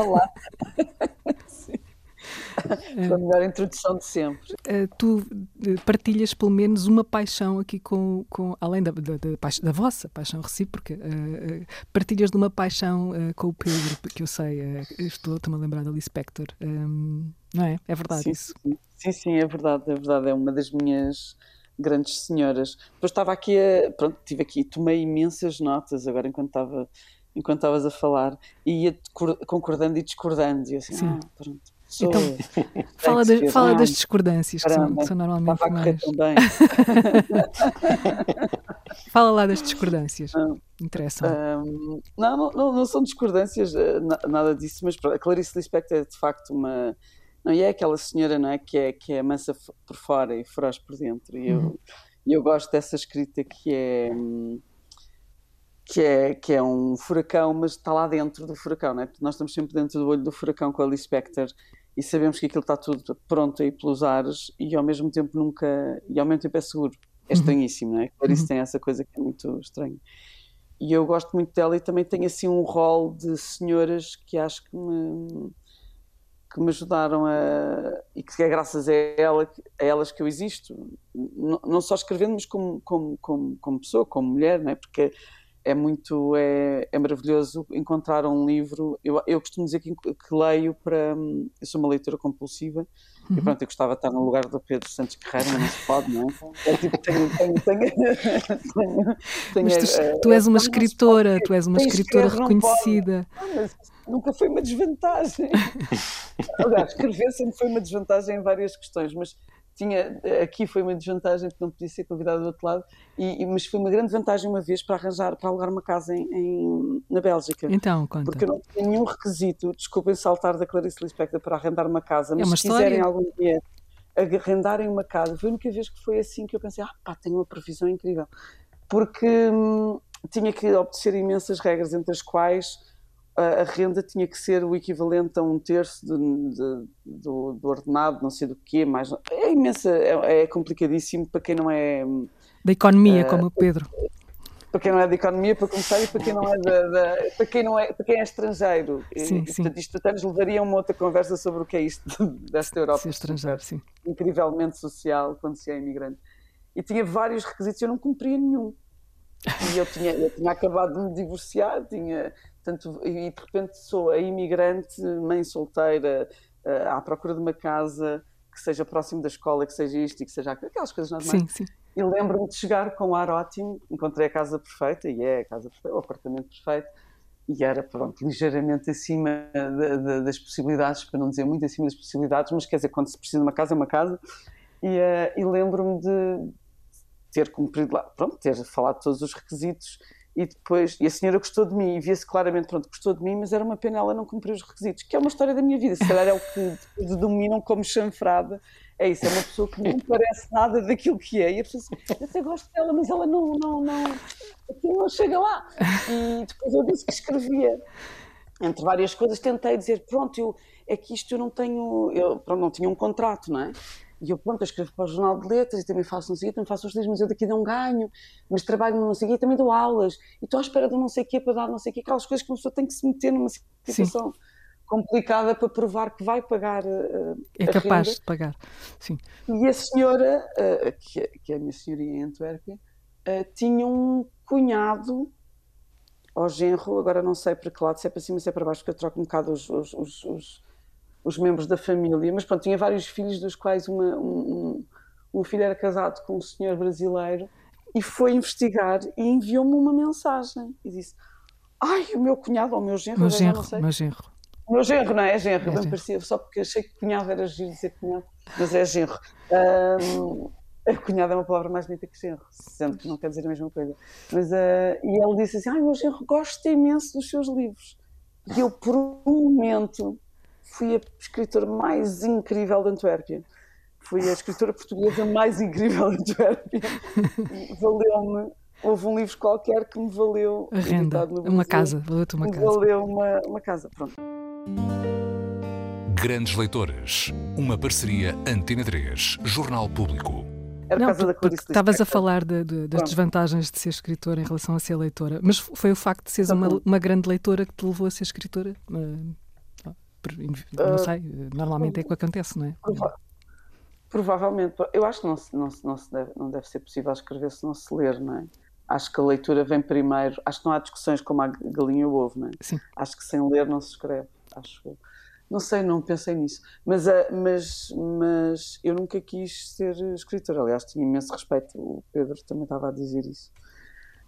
olá. a melhor introdução de sempre. Uh, tu eh, partilhas pelo menos uma paixão aqui com, com além da, da, da, da vossa paixão recíproca, uh, uh, partilhas de uma paixão com o Pedro, que eu sei, estou-me a lembrar da Lee Spector, um, ehm, não é? É verdade sim, isso? Sim, sim, é verdade, é verdade, é uma das minhas grandes senhoras. Depois estava aqui a, pronto, tive aqui, tomei imensas notas agora enquanto estava enquanto estavas a falar e ia concordando e discordando e assim, Sim. Ah, pronto, então, fala, de, fala das discordâncias que são, que são, normalmente mais. fala lá das discordâncias. Interessam. Um, não, não, não, são discordâncias, eh, nada disso, mas a Clarice Lispector é de facto uma. Não, e é aquela senhora não é, que, é, que é mansa por fora e feroz por dentro. E eu, uhum. eu gosto dessa escrita que é. Que é, que é um furacão, mas está lá dentro do furacão, não é? Nós estamos sempre dentro do olho do furacão com a Lee Spector e sabemos que aquilo está tudo pronto aí pelos ares e ao mesmo tempo nunca e ao mesmo tempo é seguro é uhum. estranhíssimo, não é? Clarice uhum. tem essa coisa que é muito estranha e eu gosto muito dela e também tem assim um rol de senhoras que acho que me que me ajudaram a e que é graças a ela a elas que eu existo não, não só escrevendo mas como, como, como, como pessoa, como mulher, não é? Porque é muito é, é maravilhoso encontrar um livro. Eu, eu costumo dizer que, que leio para. Eu sou uma leitora compulsiva uhum. e pronto, eu gostava de estar no lugar do Pedro Santos Guerreiro, mas não se pode, não é? é tipo, tenho, tenho, tenho, tenho, tenho tu, tu és uma escritora, tu és uma escritora reconhecida. Não, mas nunca foi uma desvantagem. Aliás, escrever sempre foi uma desvantagem em várias questões, mas tinha, aqui foi uma desvantagem porque não podia ser convidado do outro lado, e, mas foi uma grande vantagem uma vez para arranjar, para alugar uma casa em, em na Bélgica. Então, conta. Porque eu não tinha nenhum requisito, desculpem saltar da Clarice Lispector para arrendar uma casa, mas é se quiserem algum dia arrendarem uma casa, foi a única vez que foi assim que eu pensei, ah pá, tenho uma previsão incrível. Porque hum, tinha que obedecer imensas regras, entre as quais a, renda tinha que ser o equivalente a um terço de, de, do, do, ordenado, não sei do quê, mais. É imensa, é, é complicadíssimo para quem não é. Da economia, uh, como o Pedro. Para quem não é da economia, para começar, e para quem não é, da, da para quem não é, para quem é estrangeiro. Sim, e, sim. Portanto, isto até nos levaria a uma outra conversa sobre o que é isto desta Europa. Ser estrangeiro, sim. Incrivelmente social quando se é imigrante. E tinha vários requisitos, eu não cumpria nenhum. E eu tinha, eu tinha acabado de me divorciar, tinha, Portanto, e de repente sou a imigrante, mãe solteira, uh, à procura de uma casa que seja próximo da escola, que seja isto e que seja aquelas coisas normais. Sim, sim. E lembro-me de chegar com um ar ótimo, encontrei a casa perfeita, e é a casa perfeita, o apartamento perfeito, e era, pronto, ligeiramente acima de, de, das possibilidades, para não dizer muito acima das possibilidades, mas quer dizer, quando se precisa de uma casa, é uma casa. E, uh, e lembro-me de ter cumprido lá, pronto, ter falado todos os requisitos e depois, e a senhora gostou de mim e via-se claramente, pronto, gostou de mim, mas era uma pena ela não cumprir os requisitos, que é uma história da minha vida, se calhar é o que dedominam como chanfrada, é isso, é uma pessoa que não parece nada daquilo que é, e a pessoa assim, eu até gosto dela, mas ela não, não, não, aquilo não chega lá. E depois eu disse que escrevia, entre várias coisas, tentei dizer, pronto, eu, é que isto eu não tenho, eu pronto, não tinha um contrato, não é? E eu, pronto, eu escrevo para o Jornal de Letras e também faço não sei o quê, também faço os livros, mas eu daqui dou um ganho, mas trabalho no não sei o quê, também dou aulas, e estou à espera do não sei o quê para dar não sei o quê, aquelas coisas que uma pessoa tem que se meter numa situação Sim. complicada para provar que vai pagar uh, É capaz renda. de pagar, Sim. E a senhora, uh, que, é, que é a minha senhoria em Antuérpia, uh, tinha um cunhado ao genro, agora não sei para que lado, se é para cima, se é para baixo, porque eu troco um bocado os, os, os, os os membros da família, mas pronto, tinha vários filhos, dos quais uma, um, um, filho era casado com um senhor brasileiro e foi investigar e enviou-me uma mensagem e disse: Ai, o meu cunhado ou o meu genro, meu genro, meu genro. O meu genro, não é? É genro, é bem parecia, só porque achei que cunhado era giro dizer cunhado, mas é genro. Um, cunhado é uma palavra mais bonita que genro, sendo que não quer dizer a mesma coisa. Mas, uh, e ele disse assim: Ai, meu genro gosta imenso dos seus livros. E eu, por um momento, fui a escritora mais incrível de Antuérpia. Fui a escritora portuguesa mais incrível de Antuérpia. Valeu-me. Houve um livro qualquer que me valeu. A renda, uma casa, valeu-te uma casa. Valeu uma, uma casa, pronto. Grandes Leitores, uma parceria Antena 3, Jornal Público. Era não, casa Estavas a falar de, de, das desvantagens de ser escritora em relação a ser leitora, mas foi o facto de seres uma, uma grande leitora que te levou a ser escritora? Uh, não ah, sei, normalmente é o que acontece, não é? provavelmente. Eu acho que não, não, não, se deve, não deve ser possível escrever se não se ler, não é? Acho que a leitura vem primeiro. Acho que não há discussões como a galinha e o ovo, não é? Sim. Acho que sem ler não se escreve. Acho Não sei, não pensei nisso. Mas, ah, mas, mas eu nunca quis ser escritor. Aliás, tinha imenso respeito. O Pedro também estava a dizer isso.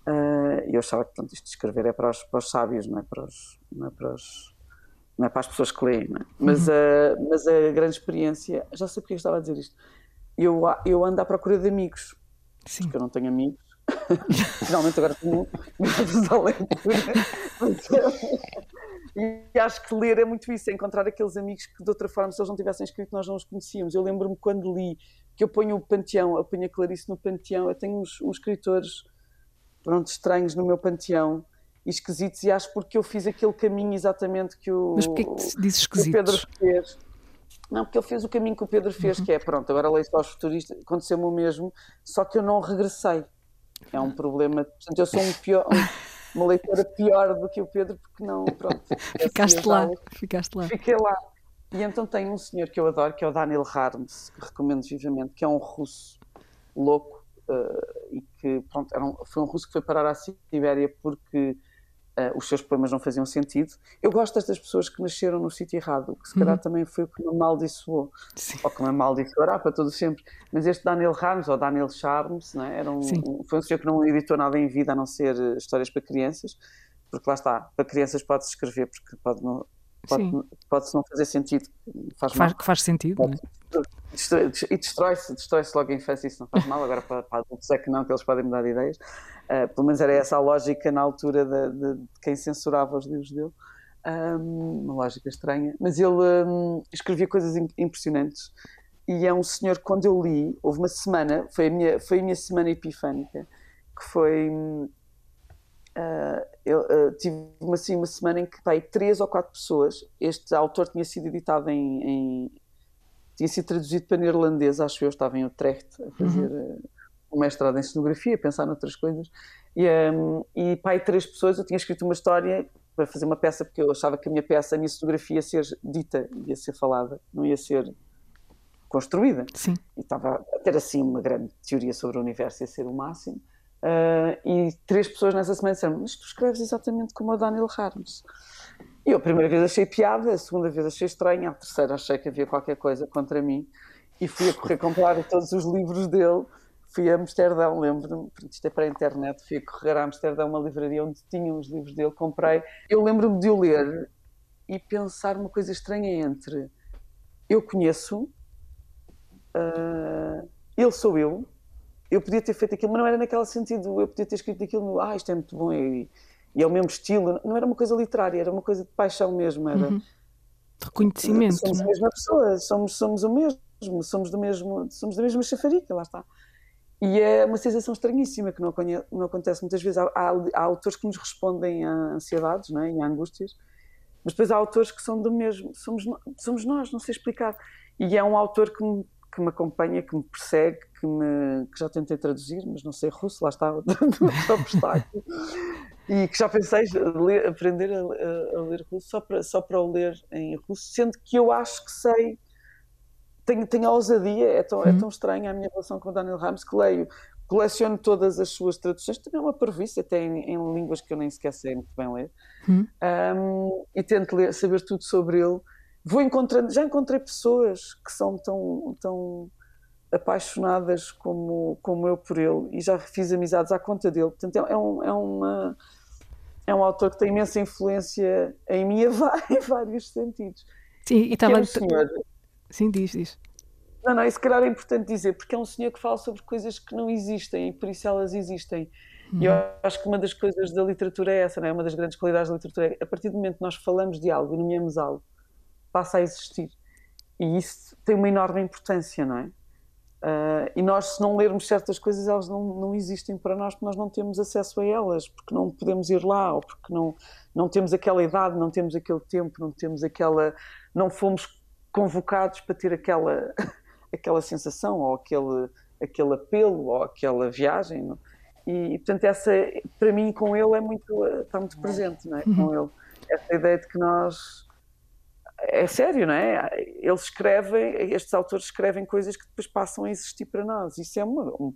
Ah, e eu achava que portanto, isto de escrever é para os, para os sábios, não é para os, não é para os não é para as pessoas que leem, é? mas, uhum. a, mas a grande experiência, já sei porque estava a dizer isto, eu, eu ando à procura de amigos, Sim. porque eu não tenho amigos, finalmente agora tenho graças à leitura. e acho que ler é muito isso, é encontrar aqueles amigos que de outra forma, se eles não tivessem escrito, nós não os conhecíamos. Eu lembro-me quando li, que eu ponho o panteão, eu ponho a Clarice no panteão, eu tenho uns, uns escritores pronto, estranhos no meu panteão, esquisitos e acho porque eu fiz aquele caminho exatamente que o, Mas porquê que dizes esquisitos? o Pedro fez. Não, porque ele fez o caminho que o Pedro fez, uhum. que é pronto, agora leio só os futuristas, aconteceu-me o mesmo, só que eu não regressei. É um problema. Portanto, eu sou um pior, um, uma leitora pior do que o Pedro, porque não, pronto. Ficaste assim, lá, ficaste lá. Fiquei lá. E então tem um senhor que eu adoro, que é o Daniel Harms, que recomendo vivamente, que é um russo louco uh, e que, pronto, um, foi um russo que foi parar à Sibéria porque uh, os seus poemas não faziam sentido. Eu gosto destas pessoas que nasceram no sítio errado, que se calhar uhum. também foi o que me amaldiçoou, Sim. ou que me amaldiçoará para todo sempre. Mas este Daniel Ramos, ou Daniel Charmes, né, era um, um, foi um senhor que não editou nada em vida a não ser uh, histórias para crianças, porque lá está, para crianças pode-se escrever, porque pode não, pode, pode não fazer sentido. Faz, faz, faz sentido, pode, né? E destrói-se, destrói-se logo a infância, isso não faz mal, agora para, para adultos é que não, que eles podem mudar de ideias. Uh, pelo menos era essa a lógica na altura de, de, de quem censurava os livros dele. Um, uma lógica estranha, mas ele um, escrevia coisas impressionantes. E é um senhor que, quando eu li, houve uma semana, foi a minha, foi a minha semana epifânica, que foi. Uh, eu uh, tive uma, assim, uma semana em que pai, três ou quatro pessoas. Este autor tinha sido editado em, em tinha sido traduzido para neerlandês, acho eu, estava em Utrecht a fazer uhum. Eh, um mestrado em cenografia, a pensar noutras coisas. E, um, e pai, três pessoas, eu tinha escrito uma história para fazer uma peça, porque eu achava que a minha peça, a minha cenografia ia ser dita, ia ser falada, não ia ser construída. Sim. E estava a ter assim uma grande teoria sobre o universo, ia ser o máximo. Uh, e três pessoas nessa semana disseram: Mas tu escreves exatamente como o Daniel Harms. E eu a primeira vez achei piada, a segunda vez achei estranha, a terceira achei que havia qualquer coisa contra mim e fui a correr comprar todos os livros dele. fui a Amsterdão, lembro-me, isto é para a internet, fui a correr a Amsterdão, uma livraria onde tinham os livros dele, comprei. Eu lembro-me de o ler e pensar uma coisa estranha entre eu conheço, uh, ele sou eu, eu podia ter feito aquilo, mas não era naquele sentido, eu podia ter escrito aquilo no, ah, isto é muito bom e, e é o mesmo estilo, não era uma coisa literária, era uma coisa de paixão mesmo, era... Uhum. Reconhecimento. Somos a mesma pessoa, somos, somos o mesmo, somos do mesmo, somos da mesma chafarica, lá está. E é uma sensação estranhíssima que não, não acontece muitas vezes. Há, há, há, autores que nos respondem a ansiedades não é? e a angústias, mas depois há autores que são do mesmo. Somos, somos nós, não sei explicar. E é um autor que me, que me acompanha, que me persegue, que, me, que já tentei traduzir, mas não sei russo, lá está o obstáculo. E que já pensei ler, aprender a, a, a, ler russo só para, só para o ler em russo, sendo que eu acho que sei tenho, tenho a ousadia, é tão, é uhum. tão estranha a minha relação com o Daniel Ramos que leio, coleciono todas as suas traduções, também é uma previsão, até em, em, línguas que eu nem sequer sei muito bem ler, uhum. um, e tento ler, saber tudo sobre ele. Vou encontrando, já encontrei pessoas que são tão, tão apaixonadas como, como eu por ele e já fiz amizades à conta dele. Portanto, é, é um, é, uma, é um autor que tem imensa influência em mim em vários sentidos. Sim, e estava. É um senhor, Sim, diz, diz. Não, não, isso calhar é importante dizer, porque é um senhor que fala sobre coisas que não existem e por isso elas existem. Uhum. E eu uhum. acho que uma das coisas da literatura é essa, não é? Uma das grandes qualidades da literatura é a partir do momento que nós falamos de algo e nomeamos algo, passa a existir. E isso tem uma enorme importância, não é? Uh, e nós, se não lermos certas coisas, elas não, não existem para nós porque nós não temos acesso a elas, porque não podemos ir lá, ou porque não, não temos aquela idade, não temos aquele tempo, não temos aquela. não fomos convocados para ter aquela, aquela sensação ou aquele, aquele apelo ou aquela viagem. Não? E, e, portanto, essa, para mim, com ele, é muito, está muito presente, não é? Com uhum. ele. Essa ideia de que nós. É sério, não é? Eles escrevem, estes autores escrevem coisas que depois passam a existir para nós. Isso é uma. Um,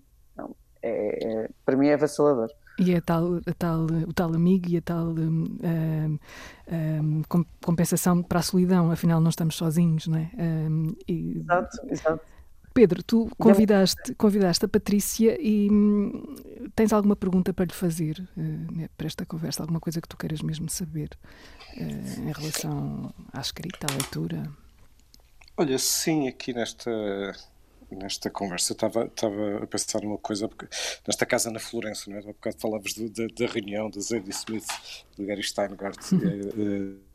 é, é, para mim é avassalador. E a tal, a tal, o tal amigo e a tal um, um, hum, compensação para a solidão, afinal não estamos sozinhos, não é? Um, e... Exato, exato. Pedro, tu convidaste, convidaste a Patrícia e hum, tens alguma pergunta para lhe fazer uh, para esta conversa? Alguma coisa que tu queiras mesmo saber uh, em relação à escrita, à leitura? Olha, sim, aqui nesta, nesta conversa estava, estava a pensar numa coisa, porque nesta casa na Florença, não é? Há bocado falavas da reunião de Zadie Smith, de Gary Steingart, uhum.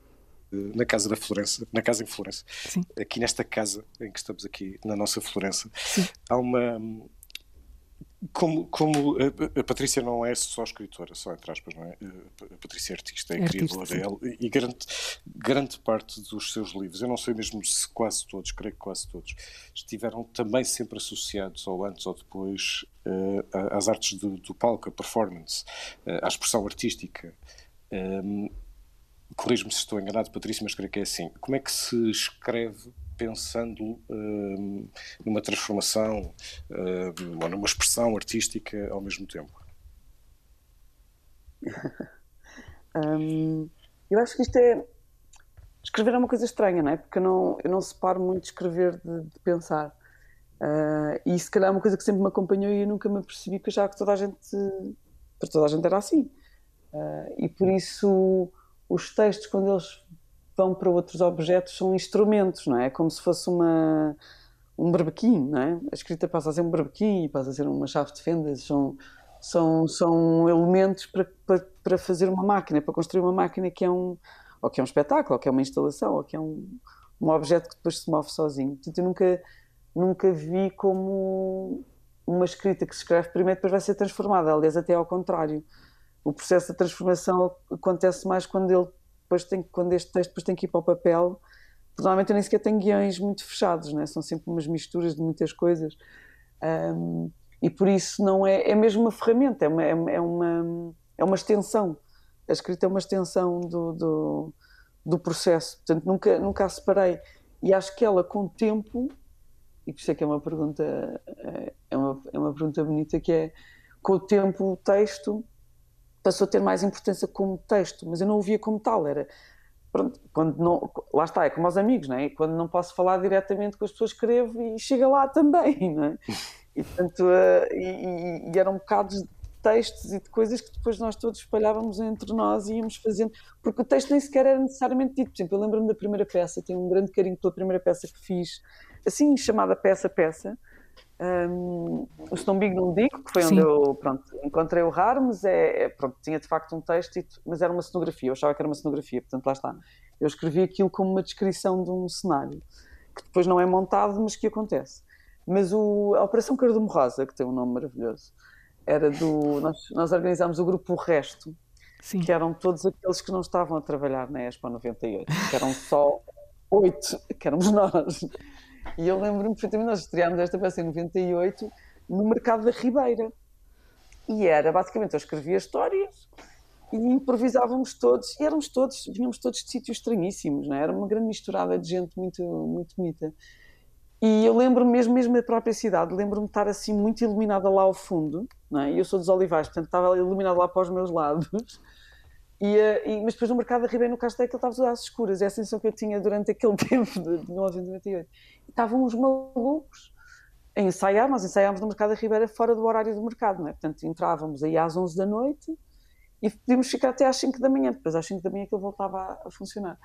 na casa da Florença, na casa em Florença. Sim. Aqui nesta casa em que estamos aqui, na nossa Florença, Sim. há uma como, como a, a, Patrícia não é só escritora, só entre aspas, não é? A Patrícia é artista, é, é criadora, ela, e grande, grande parte dos seus livros, eu não sei mesmo se quase todos, creio que quase todos, estiveram também sempre associados, ou antes ou depois, uh, às artes do, do palco, a performance, uh, à expressão artística. Um, ehm, Corrijo-me se estou enganado, Patrícia, mas creio que é assim. Como é que se escreve pensando uh, numa transformação uh, ou numa expressão artística ao mesmo tempo? um, eu acho que isto é. Escrever é uma coisa estranha, não é? Porque eu não, eu não separo muito de escrever de, de pensar. Uh, e se calhar é uma coisa que sempre me acompanhou e eu nunca me percebi que já que toda a gente. Para toda a gente era assim. Uh, e por isso os textos, quando eles vão para outros objetos são instrumentos, não é? É como se fosse uma, um barbequim, não é? A escrita passa a ser um barbequim, passa a ser uma chave de fendas, são, são, são elementos para, para, para fazer uma máquina, para construir uma máquina que é um, ou que é um espetáculo, ou que é uma instalação, ou que é um, um objeto que depois se move sozinho. Portanto, eu nunca, nunca vi como uma escrita que se escreve primeiro depois vai ser transformada, aliás, até ao contrário. O processo de transformação acontece mais quando ele depois tem, quando este texto depois tem que ir para o papel, normalmente eu nem sequer tenho guiões muito fechados, né? são sempre umas misturas de muitas coisas. Um, e por isso não é, é mesmo uma ferramenta, é uma, é, é, uma, é uma extensão. A escrita é uma extensão do, do, do processo, portanto nunca, nunca a separei. E acho que ela, com o tempo, e por isso é que é uma pergunta, é uma, é uma pergunta bonita, que é, com o tempo o texto passou a ter mais importância como texto, mas eu não o via como tal, era pronto, quando não, lá está, é como aos amigos, não é? Quando não posso falar diretamente com as pessoas, escrevo e chega lá também, não é? E, portanto, uh, e, e, eram bocados de textos e de coisas que depois nós todos espalhávamos entre nós e íamos fazendo, porque o texto nem sequer era necessariamente dito. Por exemplo, eu lembro-me da primeira peça, tenho um grande carinho pela primeira peça que fiz, assim chamada peça-peça, um, o Snombig não digo, que foi Sim. onde eu pronto, encontrei o raro, mas é, é, pronto, tinha de facto um texto, mas era uma cenografia, eu achava que era uma cenografia, portanto lá está. Eu escrevi aquilo como uma descrição de um cenário, que depois não é montado, mas que acontece. Mas o, a Operação Cardume Rosa, que tem um nome maravilhoso, era do. Nós, nós organizámos o grupo O Resto, Sim. que eram todos aqueles que não estavam a trabalhar na Expo 98, que eram só oito, que éramos nós. E eu lembro-me perfeitamente, nós estreámos esta peça em 98 no mercado da Ribeira. E era, basicamente, eu escrevia histórias e improvisávamos todos, e éramos todos, vinhamos todos de sítios estranhíssimos, não é? Era uma grande misturada de gente muito, muito bonita. E eu lembro-me mesmo, mesmo da própria cidade, lembro-me de estar assim muito iluminada lá ao fundo, não é? E eu sou dos Olivais, portanto estava iluminada lá para os meus lados. E, eh, e, mas depois no mercado da Ribeira no Castelo estava tudo às escuras, é a sensação que eu tinha durante aquele tempo de, de 1998. Estavam os malucos a ensaiar, nós ensaiámos no mercado da Ribeira fora do horário do mercado, não é? Portanto, entrávamos aí às 11 da noite e podíamos ficar até às 5 da manhã, depois às 5 da manhã que ele voltava a, funcionar.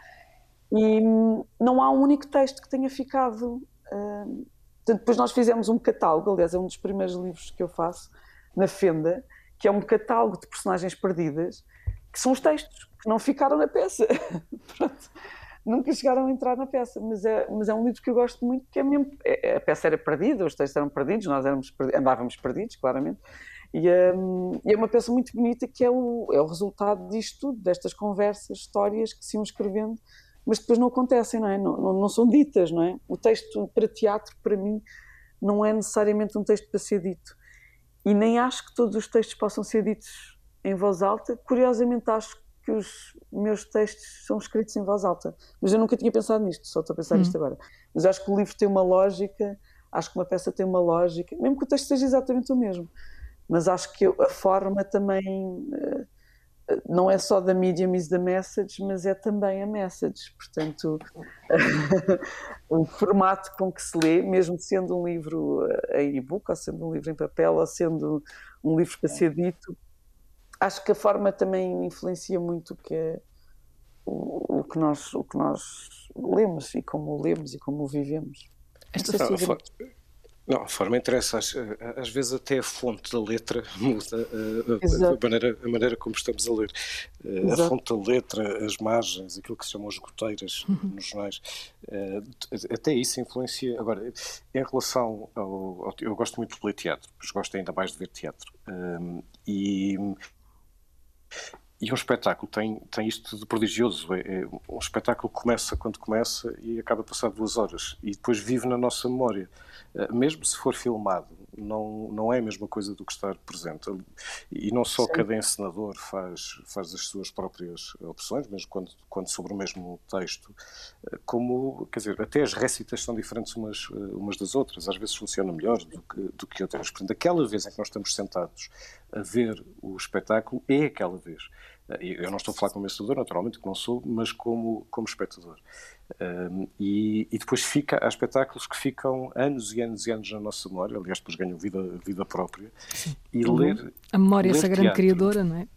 E hum, não há um único texto que tenha ficado. Uh, portanto, depois nós fizemos um catálogo, aliás, é um dos primeiros livros que eu faço, na Fenda, que é um catálogo de personagens perdidas que são os textos que não ficaram na peça. Nunca chegaram a entrar na peça, mas é, mas é um livro que eu gosto muito, que é mesmo. É, a peça era perdida, os textos eram perdidos, nós éramos, andávamos perdidos, claramente. E, e, é uma peça muito bonita que é o, é o resultado disto tudo, destas conversas, histórias que se iam escrevendo, mas depois não acontecem, não é? Não, não, não, são ditas, não é? O texto para teatro, para mim, não é necessariamente um texto para ser dito. E nem acho que todos os textos possam ser ditos em voz alta. Curiosamente, acho que os meus textos são escritos em voz alta, mas eu nunca tinha pensado nisto, só estou a pensar nisto hum. agora. Mas acho que o livro tem uma lógica, acho que uma peça tem uma lógica, mesmo que o texto seja exatamente o mesmo. Mas acho que a forma também eh, não é só da medium is the message, mas é também a message. Portanto, o formato com que se lê, mesmo sendo um livro eh, em e-book, ou sendo um livro em papel, ou sendo um livro para ser dito, acho que a forma também influencia muito o que é o, o, que nós o que nós lemos e como lemos e como vivemos. Esta não, a, não, a forma interessa, às, às, vezes até a fonte da letra muda a, a, maneira, a maneira como estamos a ler. Eh, Exato. A fonte da letra, as margens, aquilo que se chamam as goteiras uhum. nos jornais, eh, até isso influencia. Agora, em relação ao, ao, Eu gosto muito de ler teatro, mas gosto ainda mais de ver teatro. Ehm, e e um espetáculo tem, tem isto de prodigioso. É, é, um espetáculo começa quando começa e acaba passar duas horas. E depois vive na nossa memória. Uh, mesmo se for filmado, não, não é a mesma coisa do que estar presente. E não só Sim. cada encenador faz, faz as suas próprias opções, mesmo quando, quando sobre o mesmo texto, uh, como, quer dizer, até as récitas são diferentes umas, uh, umas das outras. Às vezes funcionam melhor do que, do que outras. Portanto, aquela vez em que nós estamos sentados a ver o espetáculo é aquela vez. Eu não estou a falar como encenador, naturalmente, que não sou, mas como, como espectador. Um, e, e, depois fica, há espetáculos que ficam anos e anos e anos na nossa memória, aliás, depois ganham vida, vida própria. Sim. E uhum. ler. A memória, ler essa teatro, grande criadora, não é?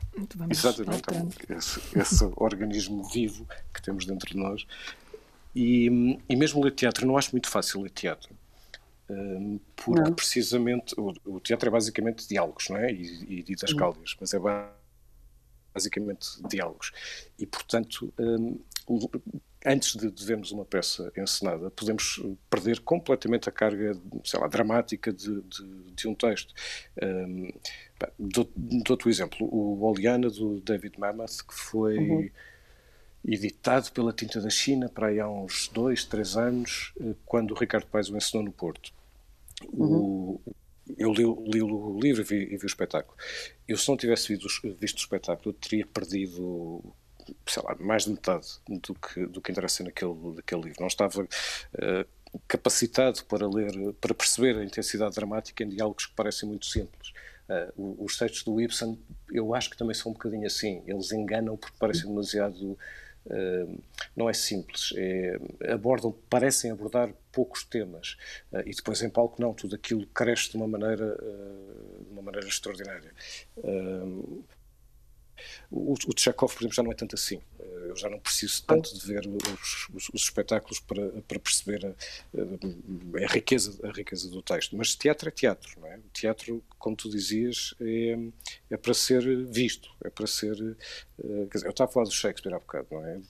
Exatamente, é esse, esse organismo vivo que temos dentro de nós. E, e mesmo ler teatro, não acho muito fácil ler teatro. Um, porque não. precisamente o, o, teatro é basicamente diálogos, não é? E, e didascálias, uhum. mas é basicamente diálogos. E, portanto, um, antes de, de vermos uma peça encenada, podemos perder completamente a carga, sei lá, dramática de, de, de um texto. Um, Dou-te o exemplo, o Oliana, do David Mamet, que foi uhum. editado pela Tinta da China para aí há uns dois, três anos, eh, quando o Ricardo Paes o ensinou no Porto. Uhum. O, eu li, li, o livro e vi, e vi, o espetáculo. Eu, se não tivesse visto, visto o espetáculo, teria perdido sei lá, mais de metade do que, do que interessa naquele, naquele livro. Não estava uh, capacitado para ler, para perceber a intensidade dramática em diálogos que parecem muito simples. Uh, os textos do Ibsen, eu acho que também são um bocadinho assim. Eles enganam porque parecem demasiado uh, não é simples. É, abordam, parecem abordar poucos temas uh, e depois em palco não, tudo aquilo cresce de uma maneira, de uma maneira extraordinária. O, o Tchekov, por exemplo, já não é tanto assim. Eh, eu já não preciso tanto de ver os, os, os espetáculos para, para perceber a, a, riqueza, a riqueza do texto. Mas teatro é teatro, não é? O teatro, como tu dizias, é, é para ser visto, é para ser. Eh, dizer, eu estava a falar do Shakespeare há bocado, não é?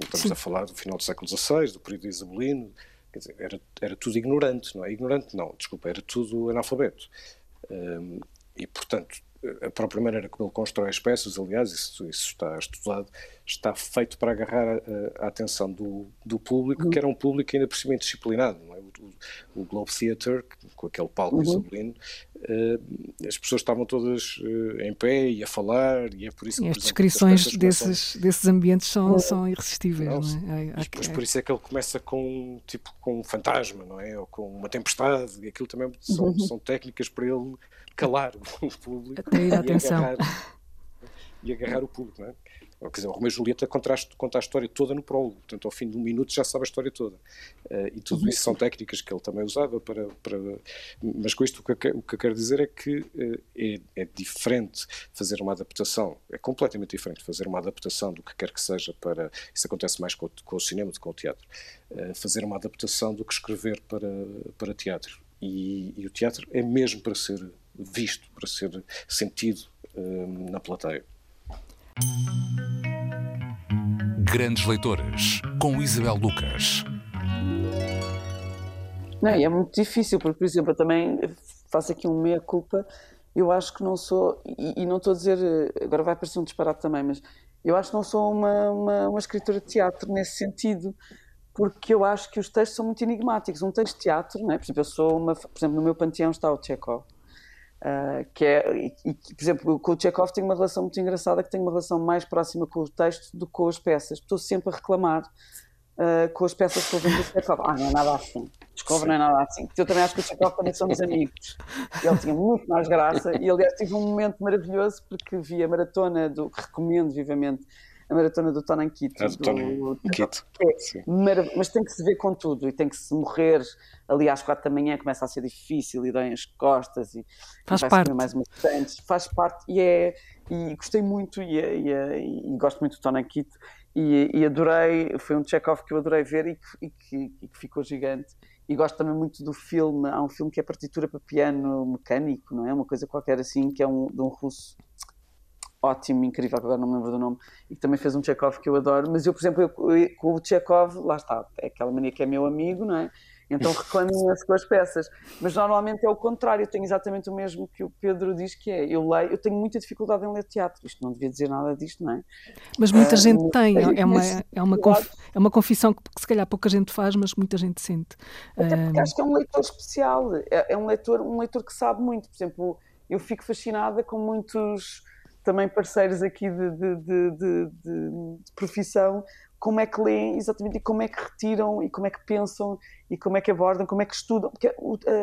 Estamos Sim. a falar do final do século XVI, do período isabelino, quer dizer, era, era tudo ignorante, não é? Ignorante não, desculpa, era tudo analfabeto. Um, e, portanto, a própria maneira como ele constrói as peças, aliás, isso, isso está estudado, está feito para agarrar a, a atenção do, do público, uhum. que era um público ainda por cima indisciplinado. Não é? O, Globe Theatre, com aquele palco uhum. isabelino, uh, as pessoas estavam todas uh, em pé e a falar, e é por isso que. E as descrições desses, desses ambientes são, uhum. são irresistíveis. Não, não é? Ai, depois, por isso é que ele começa com, tipo, com um fantasma, não é? Ou com uma tempestade, e aquilo também são, uhum. são técnicas para ele calar o público atenção. Agarrar, e agarrar o público, não é? Quer dizer, o Romeu e Julieta conta a história toda no prólogo, portanto, ao fim de um minuto já sabe a história toda. Uh, e tudo isso são técnicas que ele também usava para. para... Mas com isto o que, eu, o que eu quero dizer é que uh, é, é, diferente fazer uma adaptação, é completamente diferente fazer uma adaptação do que quer que seja para. Isso acontece mais com, com o cinema do que com o teatro. Uh, fazer uma adaptação do que escrever para, para teatro. E, e o teatro é mesmo para ser visto, para ser sentido na plateia. Grandes Leitores, com Isabel Lucas. Não, é muito difícil, porque, por exemplo, eu também faço aqui um meia-culpa. Eu acho que não sou, e, e, não estou a dizer, agora vai parecer um disparate também, mas eu acho que não sou uma, uma, uma escritora de teatro nesse sentido, porque eu acho que os textos são muito enigmáticos. Um texto de teatro, não é? por exemplo, eu sou uma, por exemplo, no meu panteão está o Chekhov Uh, que é, e, e, por exemplo, com o Chekhov tenho uma relação muito engraçada, que tenho uma relação mais próxima com o texto do que com as peças. Estou sempre a reclamar uh, com as peças que eu vendo do Chekhov. Ah, não é nada assim. Descobre, não é nada assim. Eu também acho que o Chekhov também somos amigos. Ele tinha muito mais graça e, aliás, tive um momento maravilhoso porque vi a maratona do, recomendo vivamente, a maratona do Tonan Kit. É, do, do, Kit. É, mas tem que se ver com tudo e tem que se morrer ali às quatro da manhã começa a ser difícil e doem as costas e faz parte mais bastante, faz parte e é e gostei muito e, e, e, e gosto muito do Tony Kit e, e, adorei, foi um check-off que eu adorei ver e que, e que, e que ficou gigante e gosto também muito do filme, há um filme que é partitura para piano mecânico, não é? Uma coisa qualquer assim, que é um, de um russo ótimo, incrível, que agora não me lembro do nome, e que também fez um Chekhov que eu adoro, mas eu, por exemplo, eu, eu, com o Chekhov, lá está, é aquela mania que é meu amigo, não é? Então reclamo imenso com as peças. Mas normalmente é o contrário, eu tenho exatamente o mesmo que o Pedro diz que é. Eu leio, eu tenho muita dificuldade em ler teatro. Isto não devia dizer nada disto, não é? Mas muita uh, gente tem, é uma, é, uma conf, é uma confissão que, que, se calhar pouca gente faz, mas muita gente sente. Até porque uh... acho que é um leitor especial, é, é, um, leitor, um leitor que sabe muito. Por exemplo, eu fico fascinada com muitos também parceiros aqui de, de, de, de profissão como é que leem exatamente e como é que retiram e como é que pensam e como é que abordam, como é que estudam, porque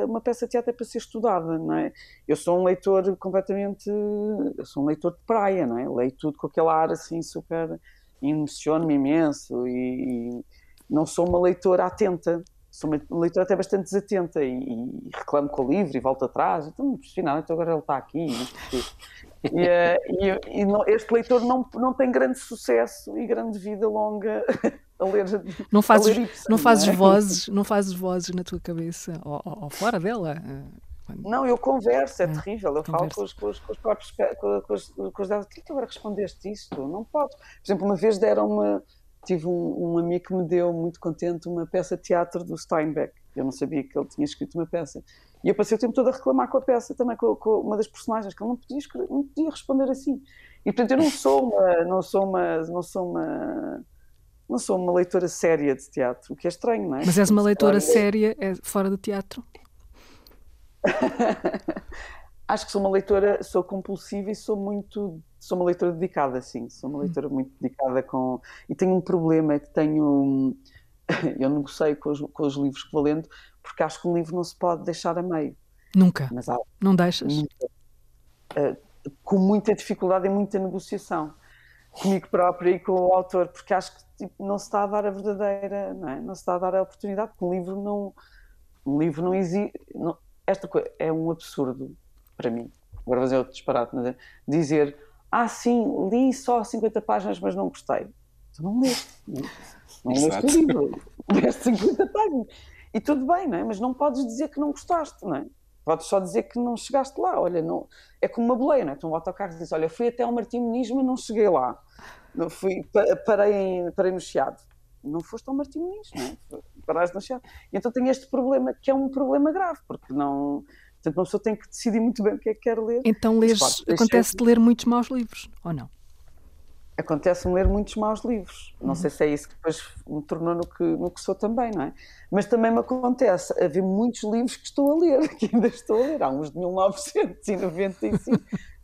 uma peça de teatro é para ser estudada, não é? Eu sou um leitor completamente, eu sou um leitor de praia, não é? Leio tudo com aquele ar assim super, emociono-me imenso e, e, não sou uma leitora atenta, sou uma leitora até bastante desatenta e, e reclamo com o livro e volto atrás, então então agora ele está aqui, e, eh, e, e não, este leitor não, não tem grande sucesso e grande vida longa a ler. Não fazes, ler Ibsen, não fazes não é? vozes, não fazes vozes na tua cabeça ou, ou fora dela. Não, eu converso, é, é terrível. Eu falo com os, com os, com os próprios com, com os, com os dados. que tu agora respondeste isto? Não pode. Por exemplo, uma vez deram-me. Tive um, um, amigo que me deu, muito contente, uma peça de teatro do Steinbeck. Eu não sabia que ele tinha escrito uma peça. E eu passei o tempo todo a reclamar com a peça, também com, com uma das personagens, que ele não podia, não podia responder assim. E portanto eu não sou uma, não sou uma, não sou uma, não sou uma leitora séria de teatro, o que é estranho, não é? Mas és uma leitora séria é fora do teatro? Acho que sou uma leitora, sou compulsiva e sou muito, sou uma leitora dedicada, sim, sou uma hum. leitora muito dedicada com, e tenho um problema, é que tenho, eu negociei com os, com os livros que vou lendo, porque acho que um livro não se pode deixar a meio. Nunca. Mas há, não deixas? Muita, uh, com muita dificuldade e muita negociação. comigo própria e com o autor, porque acho que tipo, não se está a dar a verdadeira, não, é? não se está a dar a oportunidade, porque um livro não, um livro não existe, não, esta coisa é um absurdo para mim, agora vou fazer outro disparate, mas é dizer, ah sim, li só 50 páginas, mas não gostei. Tu não leste, não leste o livro, leste 50 páginas. E tudo bem, não é? Mas não podes dizer que não gostaste, não é? Podes só dizer que não chegaste lá. Olha, não... é como uma boleia, não é? Tu um autocarro e diz: Olha, fui até ao Martim Muniz, mas não cheguei lá. Não fui, parei, em, parei no Chiado. Não foste ao Martim Muniz, não é? Paraste no Chiado. E então tem este problema, que é um problema grave, porque não. Portanto, uma pessoa tem que decidir muito bem o que é que quer ler. Então, lês, acontece de ler muitos maus livros, ou não? Acontece-me ler muitos maus livros. Não uhum. sei se é isso que depois me tornou no que, no que sou também, não é? Mas também me acontece haver muitos livros que estou a ler, que ainda estou a ler. Há uns de 1995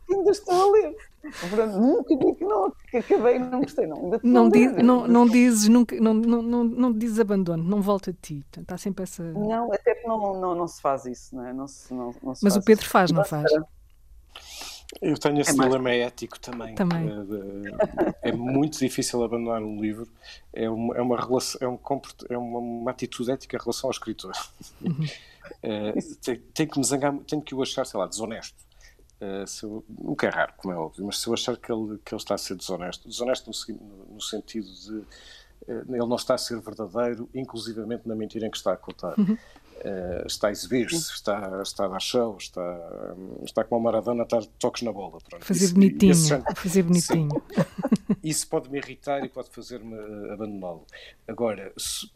que ainda estou a ler. Portanto, nunca digo que não, que acabei e não gostei, não. Ainda não, diz, não, não dizes, nunca, não, não, não, não dizes abandono, não volta de ti. Está sempre essa. Não, até que não, não, não se faz isso, não é? Não se, não, não se Mas o Pedro isso. faz, não faz? Eu tenho esse é dilema ético também. também. É, é, muito difícil abandonar um livro. É uma, é uma, relação, é, um, é uma, uma atitude ética em relação ao escritor. Uhum. É, tem, tem, que me zangar, tenho que o achar, sei lá, desonesto. Uh, se eu, nunca é raro, como é óbvio, mas se eu achar que ele, que ele está a ser desonesto, desonesto no, no sentido de uh, ele não está a ser verdadeiro, inclusivamente na mentira em que está a contar. Uhum. Uh, está a exibir-se, está, está a dar show, está, está com uma Maradona a dar toques na bola. Pronto. Fazer isso, bonitinho, fazer bonitinho. Sim, isso pode me irritar e pode fazer-me abandoná-lo. Agora, se,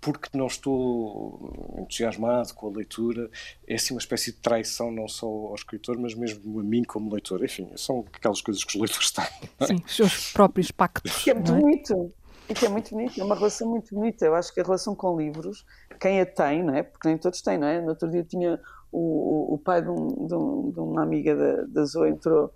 porque não estou entusiasmado com a leitura, é assim uma espécie de traição não só ao escritor, mas mesmo a mim como leitor. Enfim, são aquelas coisas que os leitores têm. É? Sim, os seus próprios pactos. Que é muito é? bonito. E que é muito bonito, é uma relação muito bonita. Eu acho que a relação com livros, quem a tem, não é? Porque nem todos têm, não é? No outro dia tinha o, o pai de, um, de, um, de, uma amiga da, da Zoe entrou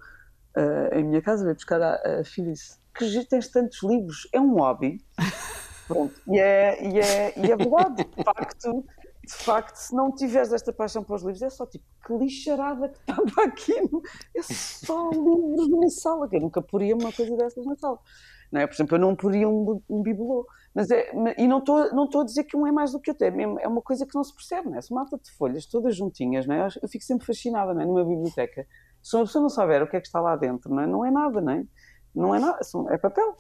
uh, em minha casa, veio buscar a, a filha e disse: Que tens tantos livros? É um hobby. Pronto. E é, e é, e é verdade, de facto, de facto, se não tiveres esta paixão para os livros, é só tipo, que lixarada que estava aqui. É só livros na sala, que eu nunca poria uma coisa dessas na sala. Não é? Por exemplo, eu não poria um, um bibelô. Mas é, e não estou não a dizer que um é mais do que outro, é, mesmo, é uma coisa que não se percebe, não é? Mata de folhas todas juntinhas, não é? Eu fico sempre fascinada, não é? Numa biblioteca. Se uma pessoa não souber o que é que está lá dentro, não é, não é nada, não é? Não é nada, é papel.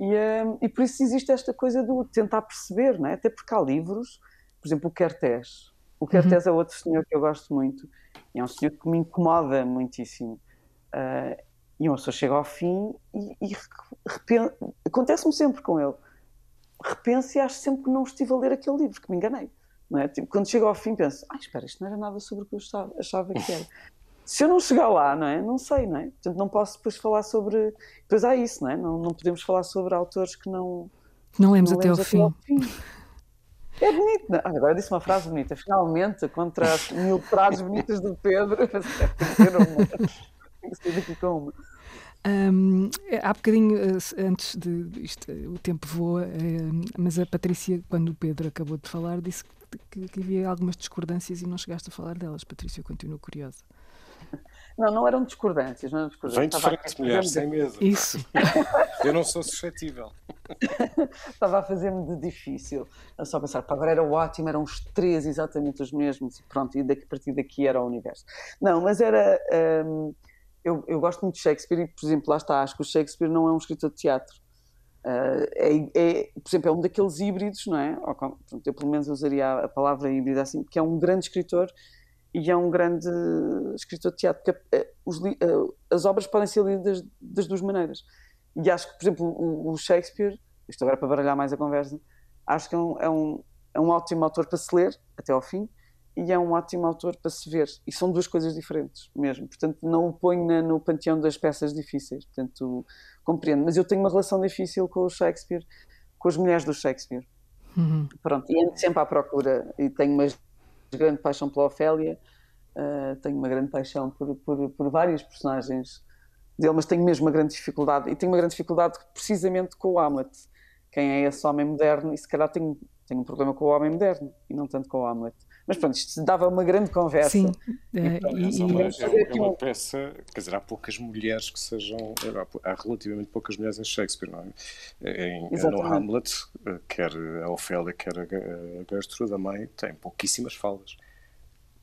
E, um, e por isso existe esta coisa de tentar perceber, não é? Até porque há livros, por exemplo, o Kertész. O Kertész uhum. é outro senhor que eu gosto muito. E é um senhor que me incomoda muitíssimo. Uh, e uma pessoa chega ao fim e, e acontece-me sempre com ele. Repenso e acho sempre que não estive a ler aquele livro, que me enganei. Não é? tipo, quando chego ao fim penso, ah, espera, isto não era nada sobre o que eu achava, achava que era. Se eu não chegar lá, não é? Não sei, não é? Portanto, não posso depois falar sobre... Depois há isso, não é? Não, não podemos falar sobre autores que não... Não lemos, não até, lemos ao, até fim. ao fim. É bonito. Não? Ah, agora disse uma frase bonita. Finalmente, contra as mil frases bonitas do Pedro, tem que ter uma. Tem que ser daqui com uma. Um, há bocadinho, eh, antes de isto, o tempo voa, mas a Patrícia, quando o Pedro acabou de falar, disse que, que, havia algumas discordâncias e não chegaste a falar delas. Patrícia, eu continuo curiosa. Não, não eram discordâncias, não eram discordâncias. Vem de frente, mulher, sem medo. Isso. eu não sou suscetível. Estava a fazer-me de difícil. Eu só pensar, pá, agora era ótimo, eram os três exatamente os mesmos e pronto, e daqui, a partir daqui era o universo. Não, mas era. Um, eu, eu, gosto muito de Shakespeare e, por exemplo, lá está, acho que o Shakespeare não é um escritor de teatro. Uh, é, é, por exemplo, é um daqueles híbridos, não é? Ou, eu pelo menos usaria a, palavra híbrida assim, que é um grande escritor e é um grande escritor de teatro, porque uh, os, uh, as obras podem ser lidas das duas maneiras. E acho que, por exemplo, o, o, Shakespeare, isto agora para baralhar mais a conversa, acho que é um, é um, é um ótimo autor para se ler até ao fim, e é um ótimo autor para se ver. E são duas coisas diferentes mesmo. Portanto, não o ponho na, no panteão das peças difíceis. Portanto, compreendo. Mas eu tenho uma relação difícil com o Shakespeare, com as mulheres do Shakespeare. Uhum. Pronto, e ando sempre à procura. E tenho uma grande paixão pela Ofélia, uh, tenho uma grande paixão por, por, por vários personagens dele, mas tenho mesmo uma grande dificuldade. E tenho uma grande dificuldade precisamente com o Hamlet. Quem é esse homem moderno? E se calhar tenho Tenho um problema com o homem moderno e não tanto com o Hamlet. Mas pronto, isto dava uma grande conversa. Sim, E, eh, pronto, e- É, e- uma, é uma peça, quer dizer, há poucas mulheres que sejam. Há relativamente poucas mulheres em Shakespeare, não é? Em, no. Hamlet, eh, quer a Ofélia, quer a Gertrude, a mãe, tem pouquíssimas falas.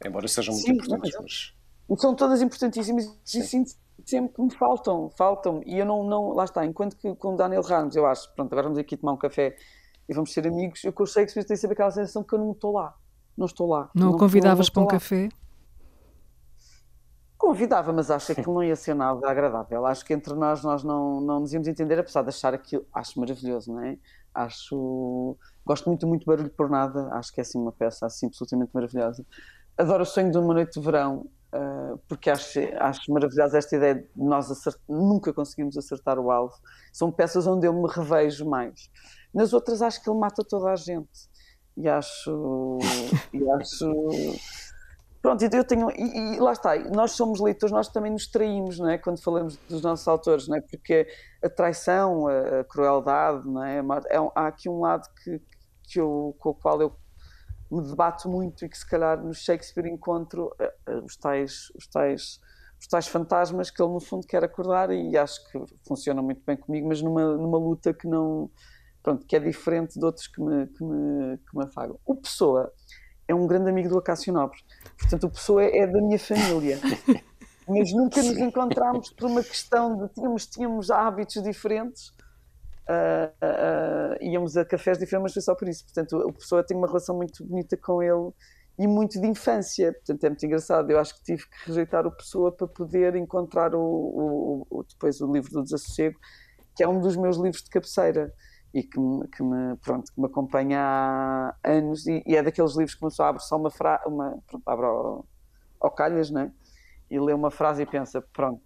Embora sejam muito Sim, importantes, não, mas. São todas importantíssimas Sim. e sinto sempre que me faltam, faltam. E eu não, não, lá está, enquanto que com o Daniel Ramos, eu acho, pronto, agora vamos aqui tomar um café e vamos ser amigos, eu com o Shakespeare tenho sempre aquela sensação que eu não estou lá. Não estou lá. não o convidavas para estou um lá. café? Convidava, mas acho que não ia ser nada agradável. Acho que entre nós nós não, não nos íamos entender, apesar de achar aquilo, acho maravilhoso, não é? Acho, gosto muito, muito Barulho por Nada, acho que é assim uma peça assim absolutamente maravilhosa. Adoro o sonho de uma noite de verão, ah, porque acho, acho maravilhosa esta ideia de nós acert- nunca conseguimos acertar o alvo. São peças onde eu me revejo mais. Nas outras acho que ele mata toda a gente. E acho, e acho Pronto, eu tenho. E, e lá está, nós somos leitores, nós também nos traímos, não é? Quando falamos dos nossos autores, não é? Porque a traição, a, a crueldade, não é? É um- há aqui um lado que, que eu, com o qual eu me debato muito e que se calhar no Shakespeare encontro eh, eh, os tais, os tais, os tais fantasmas que ele no fundo quer acordar e acho que funcionam muito bem comigo, mas numa, numa luta que não. Pronto, que é diferente de outros que me, que me, que me afagam. O Pessoa é um grande amigo do Acácio Nobre. Portanto, o Pessoa é, da minha família. Mas nunca nos encontramos por uma questão de tínhamos, tínhamos hábitos diferentes, ah, ah, ah, íamos a cafés diferentes, mas foi só por isso. Portanto, o Pessoa tem uma relação muito bonita com ele e muito de infância. Portanto, é muito engraçado. Eu acho que tive que rejeitar o Pessoa para poder encontrar o, o- o- depois o livro do Desassossego, que é um dos meus livros de cabeceira e que me, que me, pronto, que me acompanha há anos e, e é daqueles livros que uma pessoa abre só uma frase, uma, pronto, abre ao, ao calhas, né? E lê uma frase e pensa, pronto,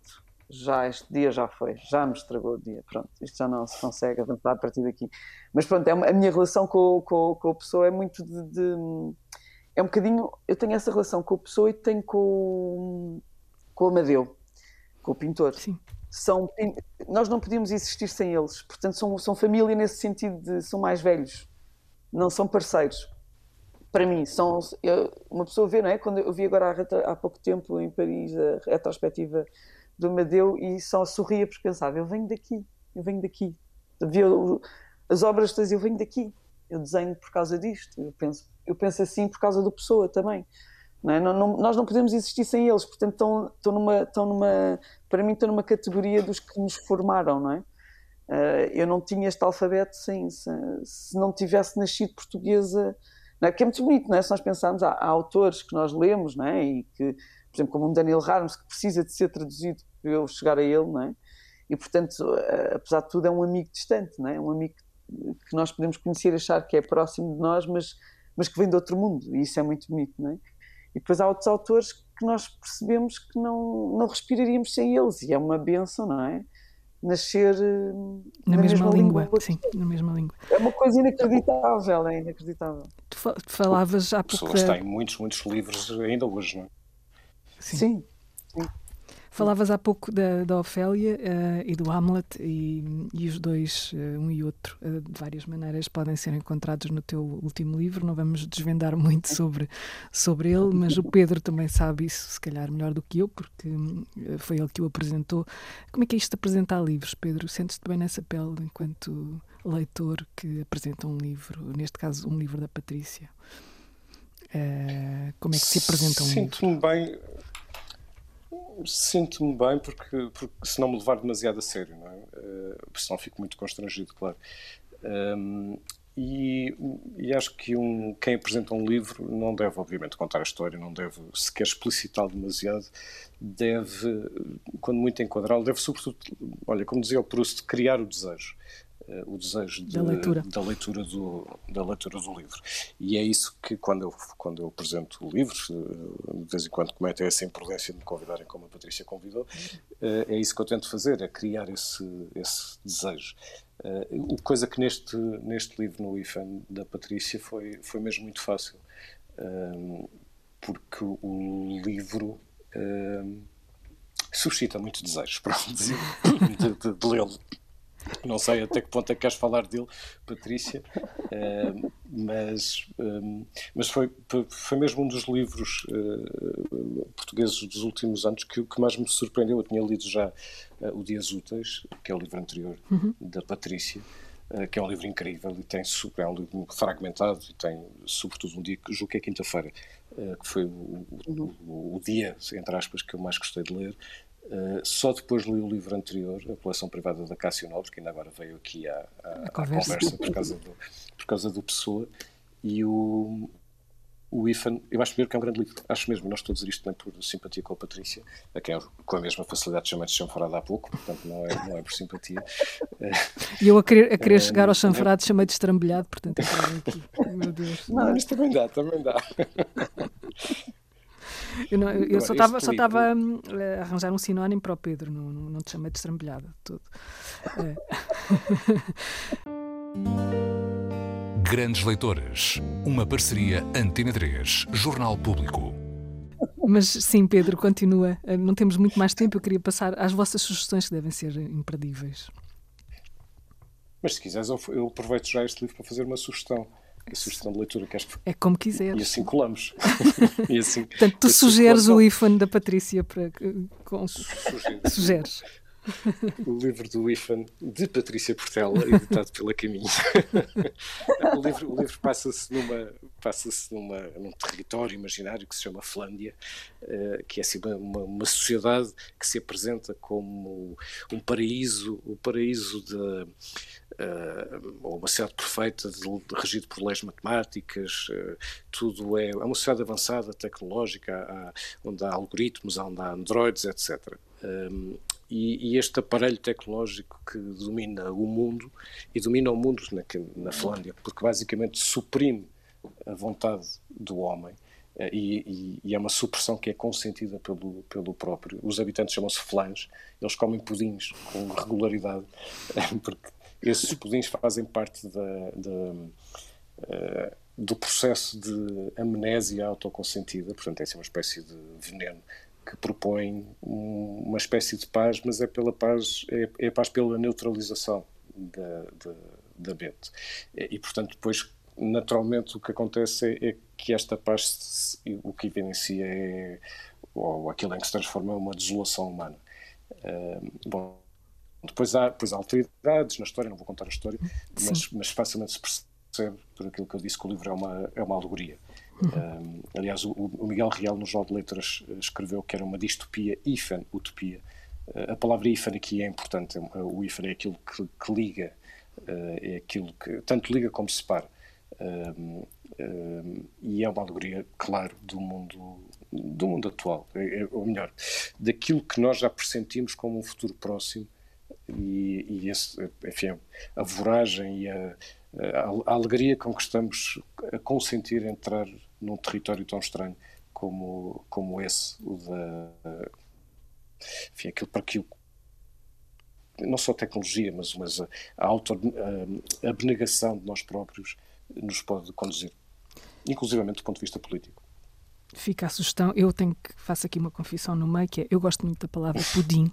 já este dia já foi, já me estragou o dia, pronto, isto já não se consegue avançar a partir daqui. Mas pronto, é uma- a minha relação com, com, com a pessoa é muito de, de- é um bocadinho, eu tenho essa relação com a pessoa e tenho com, com o Amadeu, com o pintor Sim. São nós não podíamos existir sem eles. Portanto são, são família nesse sentido de são mais velhos. Não são parceiros. Para mim são eu- uma pessoa vê não é? Quando eu vi agora há, há pouco tempo em Paris a retrospectiva do Amadeu e só sorria porque pensava eu venho daqui eu venho daqui. Via as obras todas eu venho daqui. Eu desenho por causa disto. Eu penso eu penso assim por causa do pessoa também não é? Não- não- nós não podemos existir sem eles, portanto estão, estão, numa, estão numa, para mim estão numa categoria dos que nos formaram, não é? Eh, eu não tinha este alfabeto sem, se, se não tivesse nascido portuguesa, não é? que é muito bonito, não é? Se nós pensarmos, há, há autores que nós lemos, não é? E que, por exemplo, como o Daniel Ramos, que precisa de ser traduzido para eu chegar a ele, não é? E, portanto, eh, apesar de tudo, é um amigo distante, não é? Um amigo que nós podemos conhecer achar que é próximo de nós, mas, mas que vem de outro mundo, e isso é muito bonito, não é? E depois há outros autores que nós percebemos que não, não respiraríamos sem eles, e é uma benção, não é? Nascer eh, Na, mesma, língua. Sim, na mesma língua. É uma coisa inacreditável, é inacreditável. Tu fa- tu falavas há pouco. Pessoas têm muitos, muitos livros ainda hoje, não é? Sim. Sim. Falavas há pouco da, da Ofélia eh, e do Hamlet, e, e os dois, eh, um e outro, eh, de várias maneiras, podem ser encontrados no teu último livro. Não vamos desvendar muito sobre, sobre ele, mas o Pedro também sabe isso, se calhar melhor do que eu, porque foi ele que o apresentou. Como é que é isto de apresentar livros, Pedro? Sentes-te bem nessa pele enquanto leitor que apresenta um livro, neste caso, um livro da Patrícia? Como é que se apresenta um livro? Sinto-me bem. Sinto-me bem porque, porque se não me levar demasiado a sério, não é? Eh, senão fico muito constrangido, claro. Um, e, e acho que um, quem apresenta um livro não deve, obviamente, contar a história, não deve sequer explicitá-lo demasiado, deve, quando muito enquadrá-lo, deve, sobretudo, olha, como dizia o Proust, criar o desejo. Eh, O desejo de- Da leitura. da leitura do, da leitura do livro. E é isso que, quando eu, quando eu apresento livros, eh, de vez em quando cometem essa imprudência de me convidarem como a Patrícia convidou, eh, é isso que eu tento fazer, é criar esse, esse desejo. O- coisa que neste, neste livro, no IFAN da Patrícia, foi, foi mesmo muito fácil. Porque o livro suscita muito desejos, pronto, de, de, de lê-lo. Não sei até que ponto é que queres falar dele, Patrícia, uh, mas, um, mas foi, foi mesmo um dos livros uh, portugueses dos últimos anos que, que mais me surpreendeu. Eu tinha lido já uh, O Dias Úteis, que é o livro anterior uhum. da Patrícia, que é um livro incrível e tem é um livro fragmentado e tem sobretudo um dia que julgo que é quinta-feira que foi o, o, o, o, dia entre aspas que eu mais gostei de ler Uh, só depois li o livro anterior, A Coleção Privada da Cássio Nobre, que ainda agora veio aqui à, à, à conversa. conversa, por causa do, por causa do Pessoa, e o, o IFAN, eu acho mesmo que é um grande livro, acho mesmo, nós todos isto também por simpatia com a Patrícia, a quem eu, com a mesma facilidade chamei de chanfarada há pouco, portanto não é, não é por simpatia. E eu a querer, a querer uh, chegar ao chanfarado chamei de estrambelhado, portanto, aqui. meu Deus. Não, mas também dá, também dá. Eu, não, eu, só estava só estava a arranjar um sinónimo para o Pedro, não, não, não te chamei de estrambelhada, tudo. É. Grandes Leitores, uma parceria Antena 3, Jornal Público. Mas sim, Pedro, continua. Não temos muito mais tempo, eu queria passar às vossas sugestões que devem ser imperdíveis. Mas se quiseres, eu aproveito já este livro para fazer uma sugestão a sugestão de leitura. Queres... É como quiseres. E assim colamos. e assim, Portanto, tu assim sugeres o IFAN da Patrícia para. Com... Sugeres. O livro do IFAN de Patrícia Portela, editado pela Caminho. o livro, o livro passa-se numa, passa-se numa, num território imaginário que se chama Flândia, uh, que é assim, uma, uma, sociedade que se apresenta como um paraíso, o um paraíso de uh, uma sociedade perfeita, de, de, regido por leis matemáticas, uh, tudo é, é uma sociedade avançada, tecnológica, há, onde há algoritmos, onde há androides, etc. Um, e, e, este aparelho tecnológico que domina o mundo, e domina o mundo na, na Finlândia, porque basicamente suprime a vontade do homem, eh, e, e, e, é uma supressão que é consentida pelo, pelo próprio. Os habitantes chamam-se flãs, eles comem pudins com regularidade, porque esses pudins fazem parte da, da, uh, do processo de amnésia autoconsentida, portanto, é uma espécie de veneno que propõe um, uma espécie de paz, mas é pela paz, é, é paz pela neutralização da, da, da mente. E, e, portanto, depois, naturalmente, o que acontece é, é que esta paz, o que evidencia é, ou aquilo em que se transforma, é uma desolação humana. Uh, bom, depois há, depois há alteridades na história, não vou contar a história, mas, mas, facilmente se percebe, por aquilo que eu disse, que o livro é uma, é uma alegoria. Um, aliás, o, o, Miguel Real, no Jornal de Letras, escreveu que era uma distopia ifan, utopia. Uh, a palavra ifan aqui é importante. É o ifan é aquilo que, que liga, uh, é aquilo que tanto liga como separa. Um, um, e é uma alegoria, claro, do mundo do mundo atual, é, é, ou melhor, daquilo que nós já pressentimos como um futuro próximo e, e esse, enfim, a voragem e a, a, a, alegria com que estamos a consentir entrar num território tão estranho como, como esse, o da. Enfim, aquilo para que o, não só a tecnologia, mas, mas a, a, auto, a, a abnegação de nós próprios nos pode conduzir, inclusivamente do ponto de vista político. Fica a sugestão, eu tenho que faço aqui uma confissão no meio, que é, eu gosto muito da palavra pudim.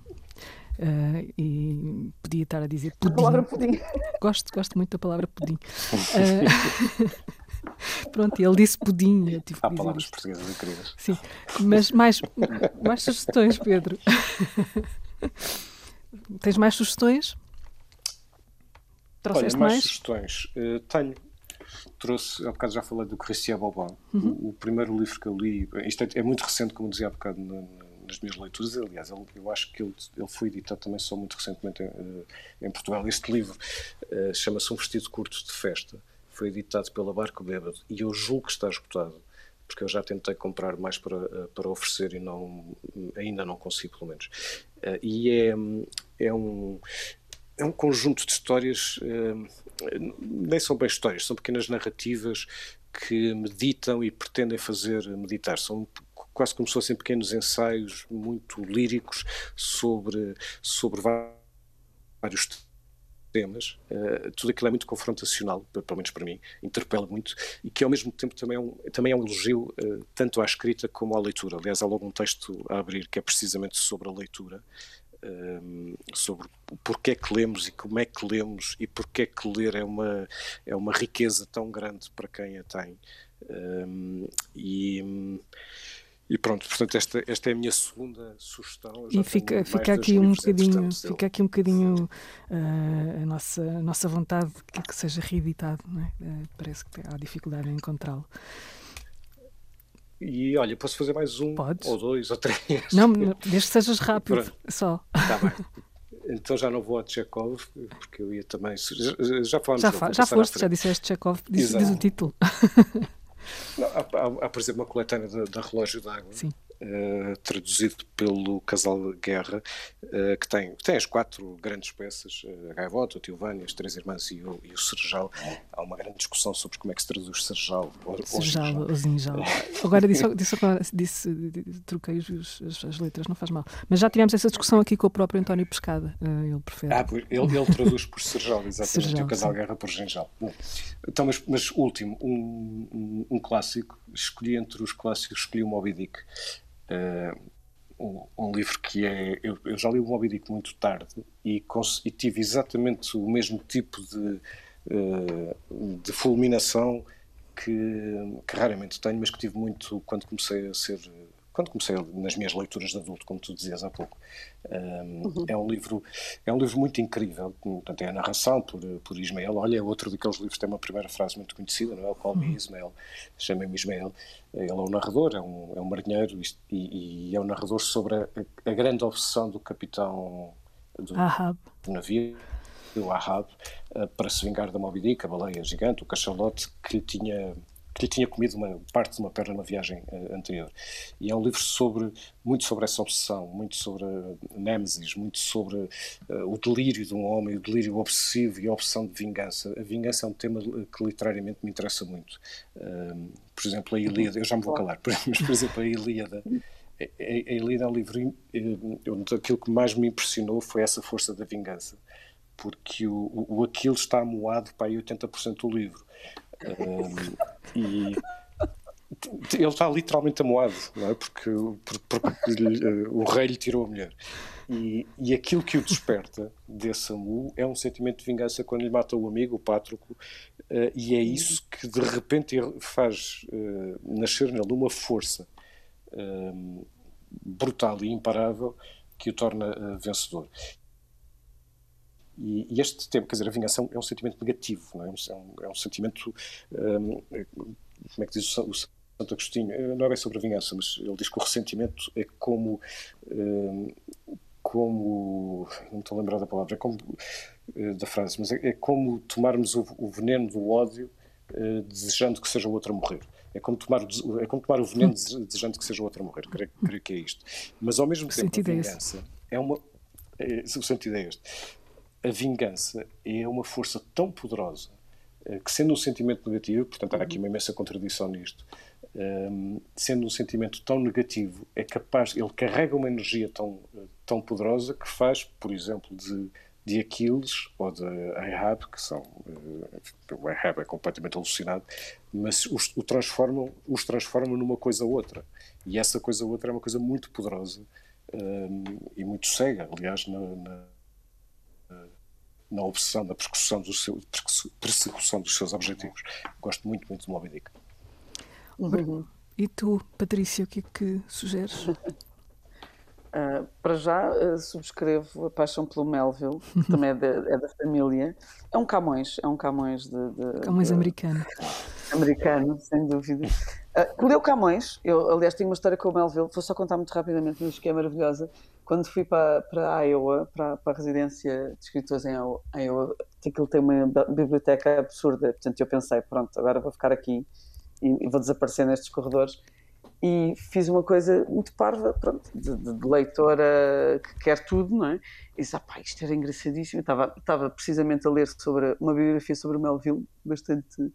Uh, e podia estar a dizer pudim. A palavra pudim. Gosto, gosto muito da palavra pudim. Uh, Pronto, ele disse pudim. Eu tive Há palavras isto. portuguesas incríveis. Sim, mas mais, mais sugestões, Pedro. Tens mais sugestões? Trouxeste Olha, mais, mais? sugestões. Uh, tenho. Trouxe, há bocado já falei do Christian Bobon. Uhum. O, o, primeiro livro que eu li, isto é, é muito recente, como dizia há bocado no, nas minhas leituras. Aliás, ele, eu acho que ele, ele foi editado também só muito recentemente em, eh, em Portugal. Este livro uh, chama-se Um Vestido Curto de Festa foi editado pela Barco Bêbado e eu julgo que está esgotado, porque eu já tentei comprar mais para, eh, para oferecer e não, ainda não consigo, pelo menos. Eh, e é, é, um, é um conjunto de histórias, eh, nem são bem histórias, são pequenas narrativas que meditam e pretendem fazer meditar. São quase como se fossem pequenos ensaios muito líricos sobre, sobre vários temas, uh, tudo aquilo é muito confrontacional, pelo menos para mim, interpela muito, e que ao mesmo tempo também é um, também é um elogio uh, tanto à escrita como à leitura. Aliás, há logo um texto a abrir que é precisamente sobre a leitura, um, sobre porque é que lemos e como é que lemos e porque é que ler é uma, é uma riqueza tão grande para quem a tem. Um, e, e pronto, portanto, esta, esta é a minha segunda sugestão. E fica, fica aqui um bocadinho, fica aqui um bocadinho uh, a, nossa, a nossa vontade que, que seja reeditado, não é? Uh, parece que há dificuldade em encontrá-lo. E olha, posso fazer mais um, Podes. ou dois, ou três. Não, desde que sejas rápido, Pronto. só. Está bem. Então já não vou a Tchekov, porque eu ia também. Já Já, fa já foste, já disseste Tchekov, diz, diz o título. Não, há, há, por exemplo, uma coletânea da, da Relógio d'Água. Sim Uh, traduzido pelo Casal Guerra, uh, que tem, tem as quatro grandes peças, uh, a Gaivota, o Tilvânia, as Três Irmãs e o, e o Serjal. Há uma grande discussão sobre como é que se traduz Serjal ou Serjal ou Zinjal. Agora disse, disse, disse, disse troquei os, as, as, letras, não faz mal. Mas já tivemos essa discussão aqui com o próprio António Pescada. ele prefere. Ah, ele, ele traduz por Serjal, exatamente, Serjal, e o Casal sim. Guerra por Ginjal. Então, mas, mas último, um, um, um clássico, escolhi entre os clássicos, escolhi o Moby Dick. Uh, um, um, livro que é. Eu, eu, já li o Moby Dick muito tarde e, e tive exatamente o mesmo tipo de, de fulminação que, que, raramente tenho, mas que tive muito quando comecei a ser quando comecei nas minhas leituras de adulto, como tu dizias há pouco. Um, uhum. É um livro é um livro muito incrível, portanto é a narração por, por Ismael. Olha, é outro daqueles livros que tem uma primeira frase muito conhecida, não é? O Call Me uhum. Ismael, chamem-me Ismael. Ele é um narrador, é um, é um marinheiro e, e é um narrador sobre a, a, grande obsessão do capitão do, do navio o Ahab, para se vingar da Moby Dick, a baleia gigante, o cachalote, que tinha que lhe tinha comido uma parte de uma perna numa viagem uh, anterior. E é um livro sobre muito sobre essa obsessão, muito sobre a Nemesis, muito sobre uh, o delírio de um homem, o delírio obsessivo e a obsessão de vingança. A vingança é um tema que literariamente me interessa muito. Uh, por exemplo, a Ilíada, eu já me vou calar, mas por exemplo, a Ilíada. A, a Ilíada é um livro. Aquilo que mais me impressionou foi essa força da vingança, porque o, o Aquiles está amoado para aí 80% do livro um, e ele está literalmente amoado, não é? Porque, porque, lhe, uh, o rei lhe tirou a mulher. E, e aquilo que o desperta desse amor é um sentimento de vingança quando lhe mata o amigo, o Pátroco, uh, e é isso que de repente faz uh, nascer nele uma força brutal e imparável que o torna vencedor. E, e, este tema, quer dizer, a vingança é um, é sentimento negativo, não é? É, um, é um sentimento. Um, como é que diz o, o Santo Agostinho? Eh, não é bem sobre a vingança, mas ele diz que o ressentimento é como. Um, como. Não estou a lembrar da palavra, é como. Eh, da frase, mas é, é como tomarmos o, o, veneno do ódio uh, desejando que seja o outro a morrer. É como, tomar, é como tomar o veneno desejando que seja o outro a morrer. Creio, creio que é isto. Mas ao mesmo tempo, a é vingança é uma. É, o sentido é este a vingança é uma força tão poderosa eh, que, sendo um sentimento negativo, portanto, há aqui uma imensa contradição nisto, ehm, sendo um sentimento tão negativo, é capaz, ele carrega uma energia tão, eh, tão poderosa que faz, por exemplo, de, de Aquiles ou de Ahab, que são. Uh, o Ahab é completamente alucinado, mas os, o transformam, os transformam numa coisa outra. E essa coisa outra é uma coisa muito poderosa ehm, e muito cega, aliás, na, na na obsessão, na persecução, do seu, persecução dos seus objetivos. Gosto muito, muito de Moby Dick. Uhum. E tu, Patrícia, o que é que sugeres? Uh, para já uh, subscrevo a paixão pelo Melville, que também é, de, é, da família. É um Camões, é um Camões de. de Camões de, americano. Americano, sem dúvida. Uh, leu Camões, eu aliás tenho uma história com o Melville, vou só contar muito rapidamente, mas que é maravilhosa. Quando fui para, para Iowa, para, para a residência de escritores em Iowa, aquilo tem uma biblioteca absurda, portanto eu pensei, pronto, agora vou ficar aqui e, vou desaparecer nestes corredores. E fiz uma coisa muito parva, pronto, de, de, de leitora que quer tudo, não é? E disse, ah pá, isto era engraçadíssimo. estava, estava precisamente a ler sobre uma biografia sobre o Melville, bastante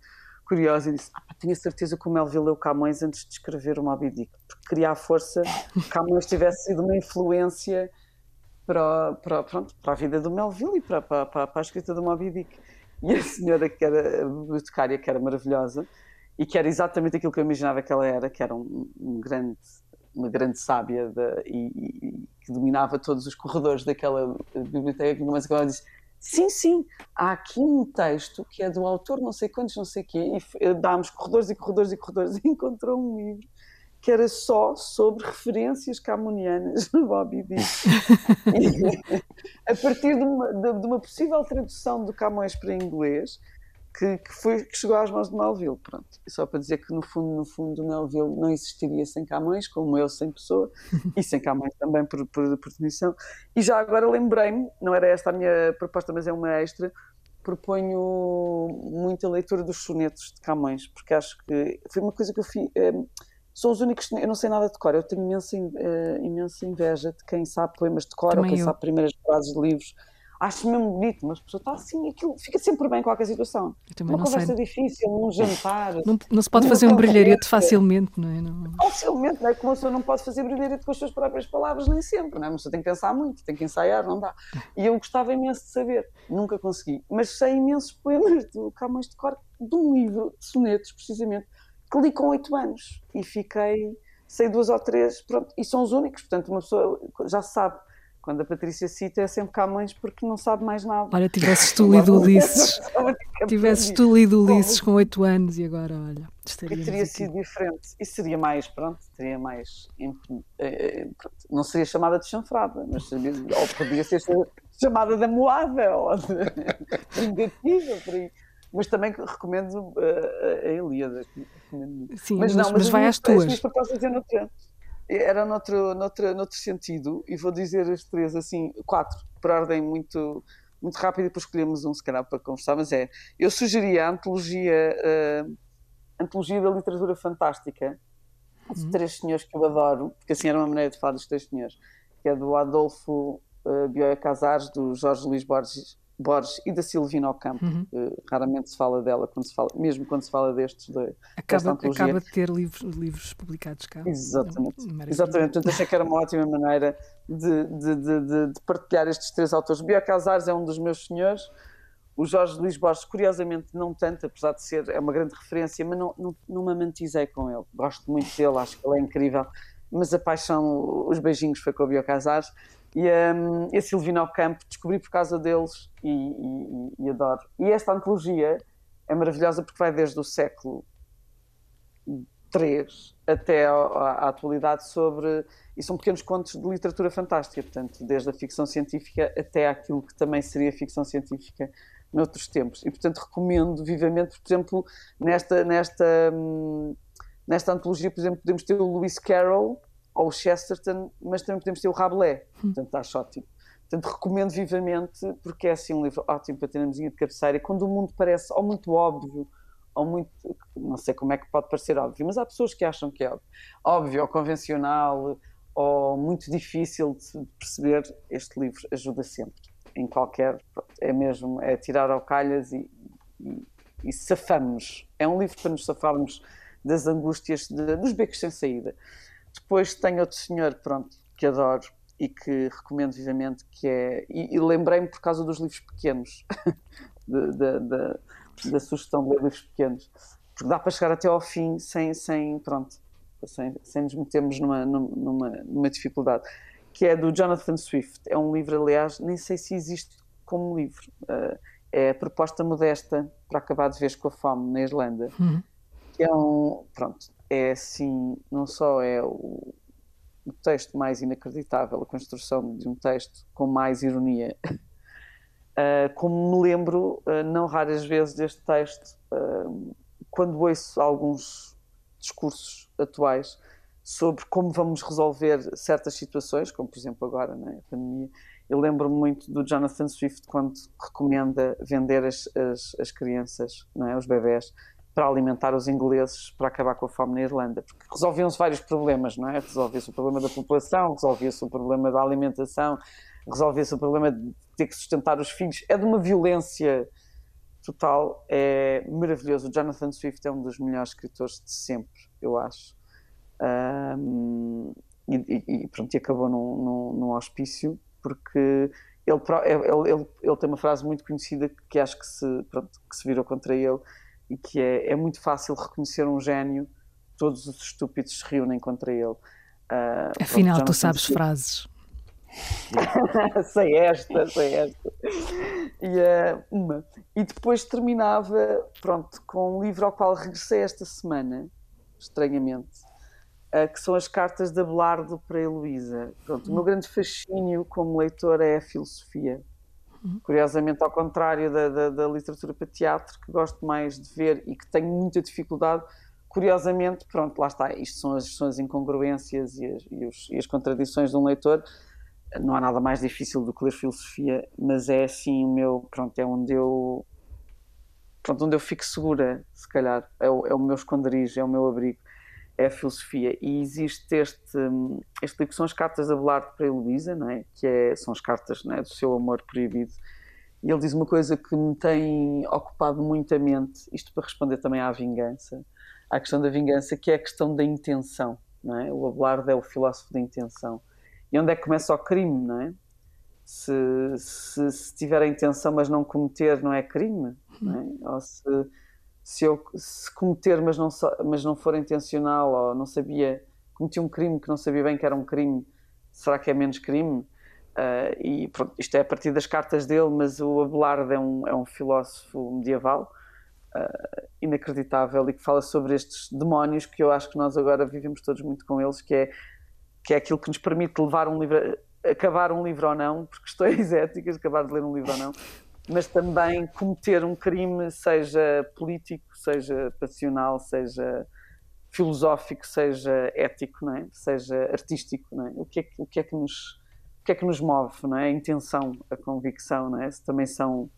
curiosa e disse: ah, tinha certeza que o Melville leu Camões antes de escrever o Moby Dick, porque queria a força que Camões tivesse sido uma influência para, para, pronto, para a vida do Melville e para, para, para, a escrita do Moby Dick. E a senhora que era a bibliotecária, que era maravilhosa e que era exatamente aquilo que eu imaginava que ela era, que era um, um grande, uma grande sábia de, e, e que dominava todos os corredores daquela biblioteca, nunca mais disse sim, sim, há aqui um texto que é do autor não sei quantos, não sei quê, e dámos corredores e corredores e corredores e encontrou um livro que era só sobre referências camunianas no Bobby Dick. a partir de uma, de, de uma, possível tradução do Camões para inglês, que, que, foi, que chegou às mãos de Melville. Pronto. Só para dizer que, no fundo, no fundo, Melville não existiria sem Camões, como eu sem pessoa, e sem Camões também, por, por, por definição. E já agora lembrei-me, não era esta a minha proposta, mas é uma extra, proponho muita leitura dos sonetos de Camões, porque acho que foi uma coisa que eu fiz. Eh, são os únicos. Eu não sei nada de cor, eu tenho imensa, uh, imensa inveja de quem sabe poemas de cor ou quem eu. sabe primeiras frases de livros. Acho mesmo bonito, mas a pessoa está assim, aquilo fica sempre bem em qualquer situação. Uma conversa sei. difícil, num jantar. Não, não se pode fazer um brilharete facilmente, não é? Não... Facilmente, não é? Como a pessoa não pode fazer brilharete com as suas próprias palavras, nem sempre, não é? A pessoa tem que pensar muito, tem que ensaiar, não dá. E eu gostava imenso de saber, nunca consegui, mas sei imensos poemas do Camões de Cor, de um livro de sonetos, precisamente, que li com oito anos e fiquei, sei duas ou três, pronto, e são os únicos, portanto uma pessoa já sabe, quando a Patrícia cita é sempre Camões porque não sabe mais nada. Olha, tivesses tu lido Ulisses, tivesses tu lido Ulisses com oito anos e agora, olha, estaria teria aqui. sido diferente e seria mais, pronto, teria mais, eh, pronto, não seria chamada de chanfrada, mas seria, ou podia ser chamada da moada ou de vingativa, por aí mas também recomendo uh, a Ilíada. Sim, mas, não, mas, mas vai às tuas. As propostas era noutro, noutro, noutro sentido, e vou dizer as três assim, quatro, por ordem muito, muito rápida, e depois escolhemos um, se calhar, para conversar, mas é, eu sugeria a antologia, uh, antologia da literatura fantástica, de uhum. três senhores que eu adoro, porque assim era uma maneira de falar dos três senhores, que é do Adolfo uh, Bioia Casares, do Jorge Luís Borges Borges e da Silvina Ocampo. Uhum. Uh, raramente se fala dela, quando se fala, mesmo quando se fala destes. De, acaba, acaba de ter livros, livros publicados cá. Exatamente. Exatamente. Portanto, achei que era uma ótima maneira de, de, de, de partilhar estes três autores. Bia Casares é um dos meus senhores. O Jorge Luís Borges, curiosamente, não tanto, apesar de ser é uma grande referência, mas não, não, não me amantizei com ele. Gosto muito dele, acho que ele é incrível. Mas a paixão, os beijinhos foi com o Bia Casares. E, um, e a Silvina Campo descobri por causa deles e, e, e, adoro. E esta antologia é maravilhosa porque vai desde o século III até à, atualidade sobre. E são pequenos contos de literatura fantástica, portanto, desde a ficção científica até aquilo que também seria ficção científica noutros tempos. E, portanto, recomendo vivamente, por exemplo, nesta, nesta, hum, nesta antologia, por exemplo, podemos ter o Lewis Carroll ou o Chesterton, mas também podemos ter o Rabelais, hum. portanto acho ótimo. Portanto, recomendo vivamente, porque é assim um livro ótimo para ter na mesinha de cabeceira, quando o mundo parece ou muito óbvio, ou muito, não sei como é que pode parecer óbvio, mas há pessoas que acham que é óbvio, óbvio ou convencional, ou muito difícil de perceber, este livro ajuda sempre, em qualquer, é mesmo, é tirar ao calhas e, e, e safamos. É um livro para nos safarmos das angústias, de, dos becos sem saída. Depois tenho outro senhor, pronto, que adoro e que recomendo vivamente, que é. E, e lembrei-me por causa dos livros pequenos, de, da sugestão de ler livros pequenos, porque dá para chegar até ao fim sem, sem pronto, sem, sem nos metermos numa, numa, numa dificuldade. Que é do Jonathan Swift. É um livro, aliás, nem sei se existe como livro. Uh, é a proposta modesta para acabar de vez com a fome na Irlanda. Uhum. Que é um. Pronto, é assim, não só é o, o, texto mais inacreditável, a construção de um texto com mais ironia, uh, como me lembro, uh, não raras vezes, deste texto, uh, quando ouço alguns discursos atuais sobre como vamos resolver certas situações, como por exemplo agora na né, pandemia. Eu lembro-me muito do Jonathan Swift quando recomenda vender as, as, as crianças, não é, os bebés, para alimentar os ingleses para acabar com a fome na Irlanda, porque resolviam-se vários problemas, não é? Resolvia-se o problema da população, resolvia-se o problema da alimentação, resolvia-se o problema de ter que sustentar os filhos. É de uma violência total, é maravilhoso. O Jonathan Swift é um dos melhores escritores de sempre, eu acho. Um, e, e, pronto, e acabou num, num, num hospício, porque ele, ele, ele, ele, tem uma frase muito conhecida que acho que se, pronto, que se virou contra ele, e que é, é muito fácil reconhecer um gênio, todos os estúpidos se reúnem contra ele. Uh, Afinal, pronto, tu sabes frases. sei esta, sei esta. E, uh, uma. E depois terminava, pronto, com um livro ao qual regressei esta semana, estranhamente, uh, que são as cartas de Abelardo para Heloísa. Pronto, o meu grande fascínio como leitor é a filosofia. Curiosamente, ao contrário da, da, da literatura para teatro, que gosto mais de ver e que tenho muita dificuldade, curiosamente, pronto, lá está, isto são as, são as incongruências e as, e, os, e as contradições de um leitor, não há nada mais difícil do que ler filosofia, mas é assim o meu, pronto, é onde eu pronto, onde eu fico segura, se calhar, é o, é o meu esconderijo, é o meu abrigo, a filosofia. E existe este, este livro que são as cartas de Abelardo para Heloísa, não é? que é, são as cartas é? do seu amor proibido. E ele diz uma coisa que me tem ocupado muito a mente, isto para responder também à vingança, à questão da vingança, que é a questão da intenção. Não é? O Abelardo é o filósofo da intenção. E onde é que começa o crime, não é? Se, se, se tiver a intenção, mas não cometer, não é crime? Não é? Ou se, se eu se cometer, mas não, mas não for intencional, ou não sabia, cometi um crime que não sabia bem que era um crime, será que é menos crime? Uh, e pronto, isto é a partir das cartas dele, mas o Abelardo é um, é um filósofo medieval uh, inacreditável e que fala sobre estes demónios que eu acho que nós agora vivemos todos muito com eles, que é, que é aquilo que nos permite levar um livro, acabar um livro ou não, por questões éticas, acabar de ler um livro ou não, mas também cometer um crime, seja político, seja passional, seja filosófico, seja ético, não é? seja artístico. Não é? O, que é, o, que é que nos, o que é que nos move? Não é? A intenção, a convicção, não é? também, são,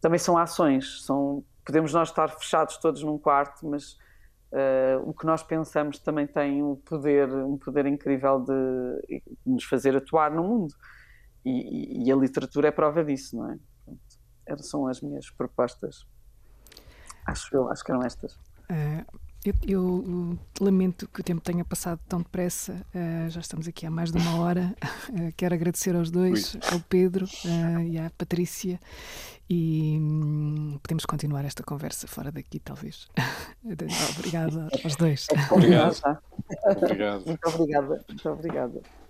também são ações. São, podemos nós estar fechados todos num quarto, mas uh, o que nós pensamos também tem um poder, um poder incrível de, de nos fazer atuar no mundo. E, e, a literatura é prova disso, não é? São as minhas propostas. Acho eu, acho que eram estas. Uh, eu, eu, lamento que o tempo tenha passado tão depressa. Uh, já estamos aqui há mais de uma hora. Uh, quero agradecer aos dois, Ui. ao Pedro e à Patrícia. E um, podemos continuar esta conversa fora daqui, talvez. Obrigada aos dois. Obrigado. obrigado. Muito obrigada. Muito obrigada.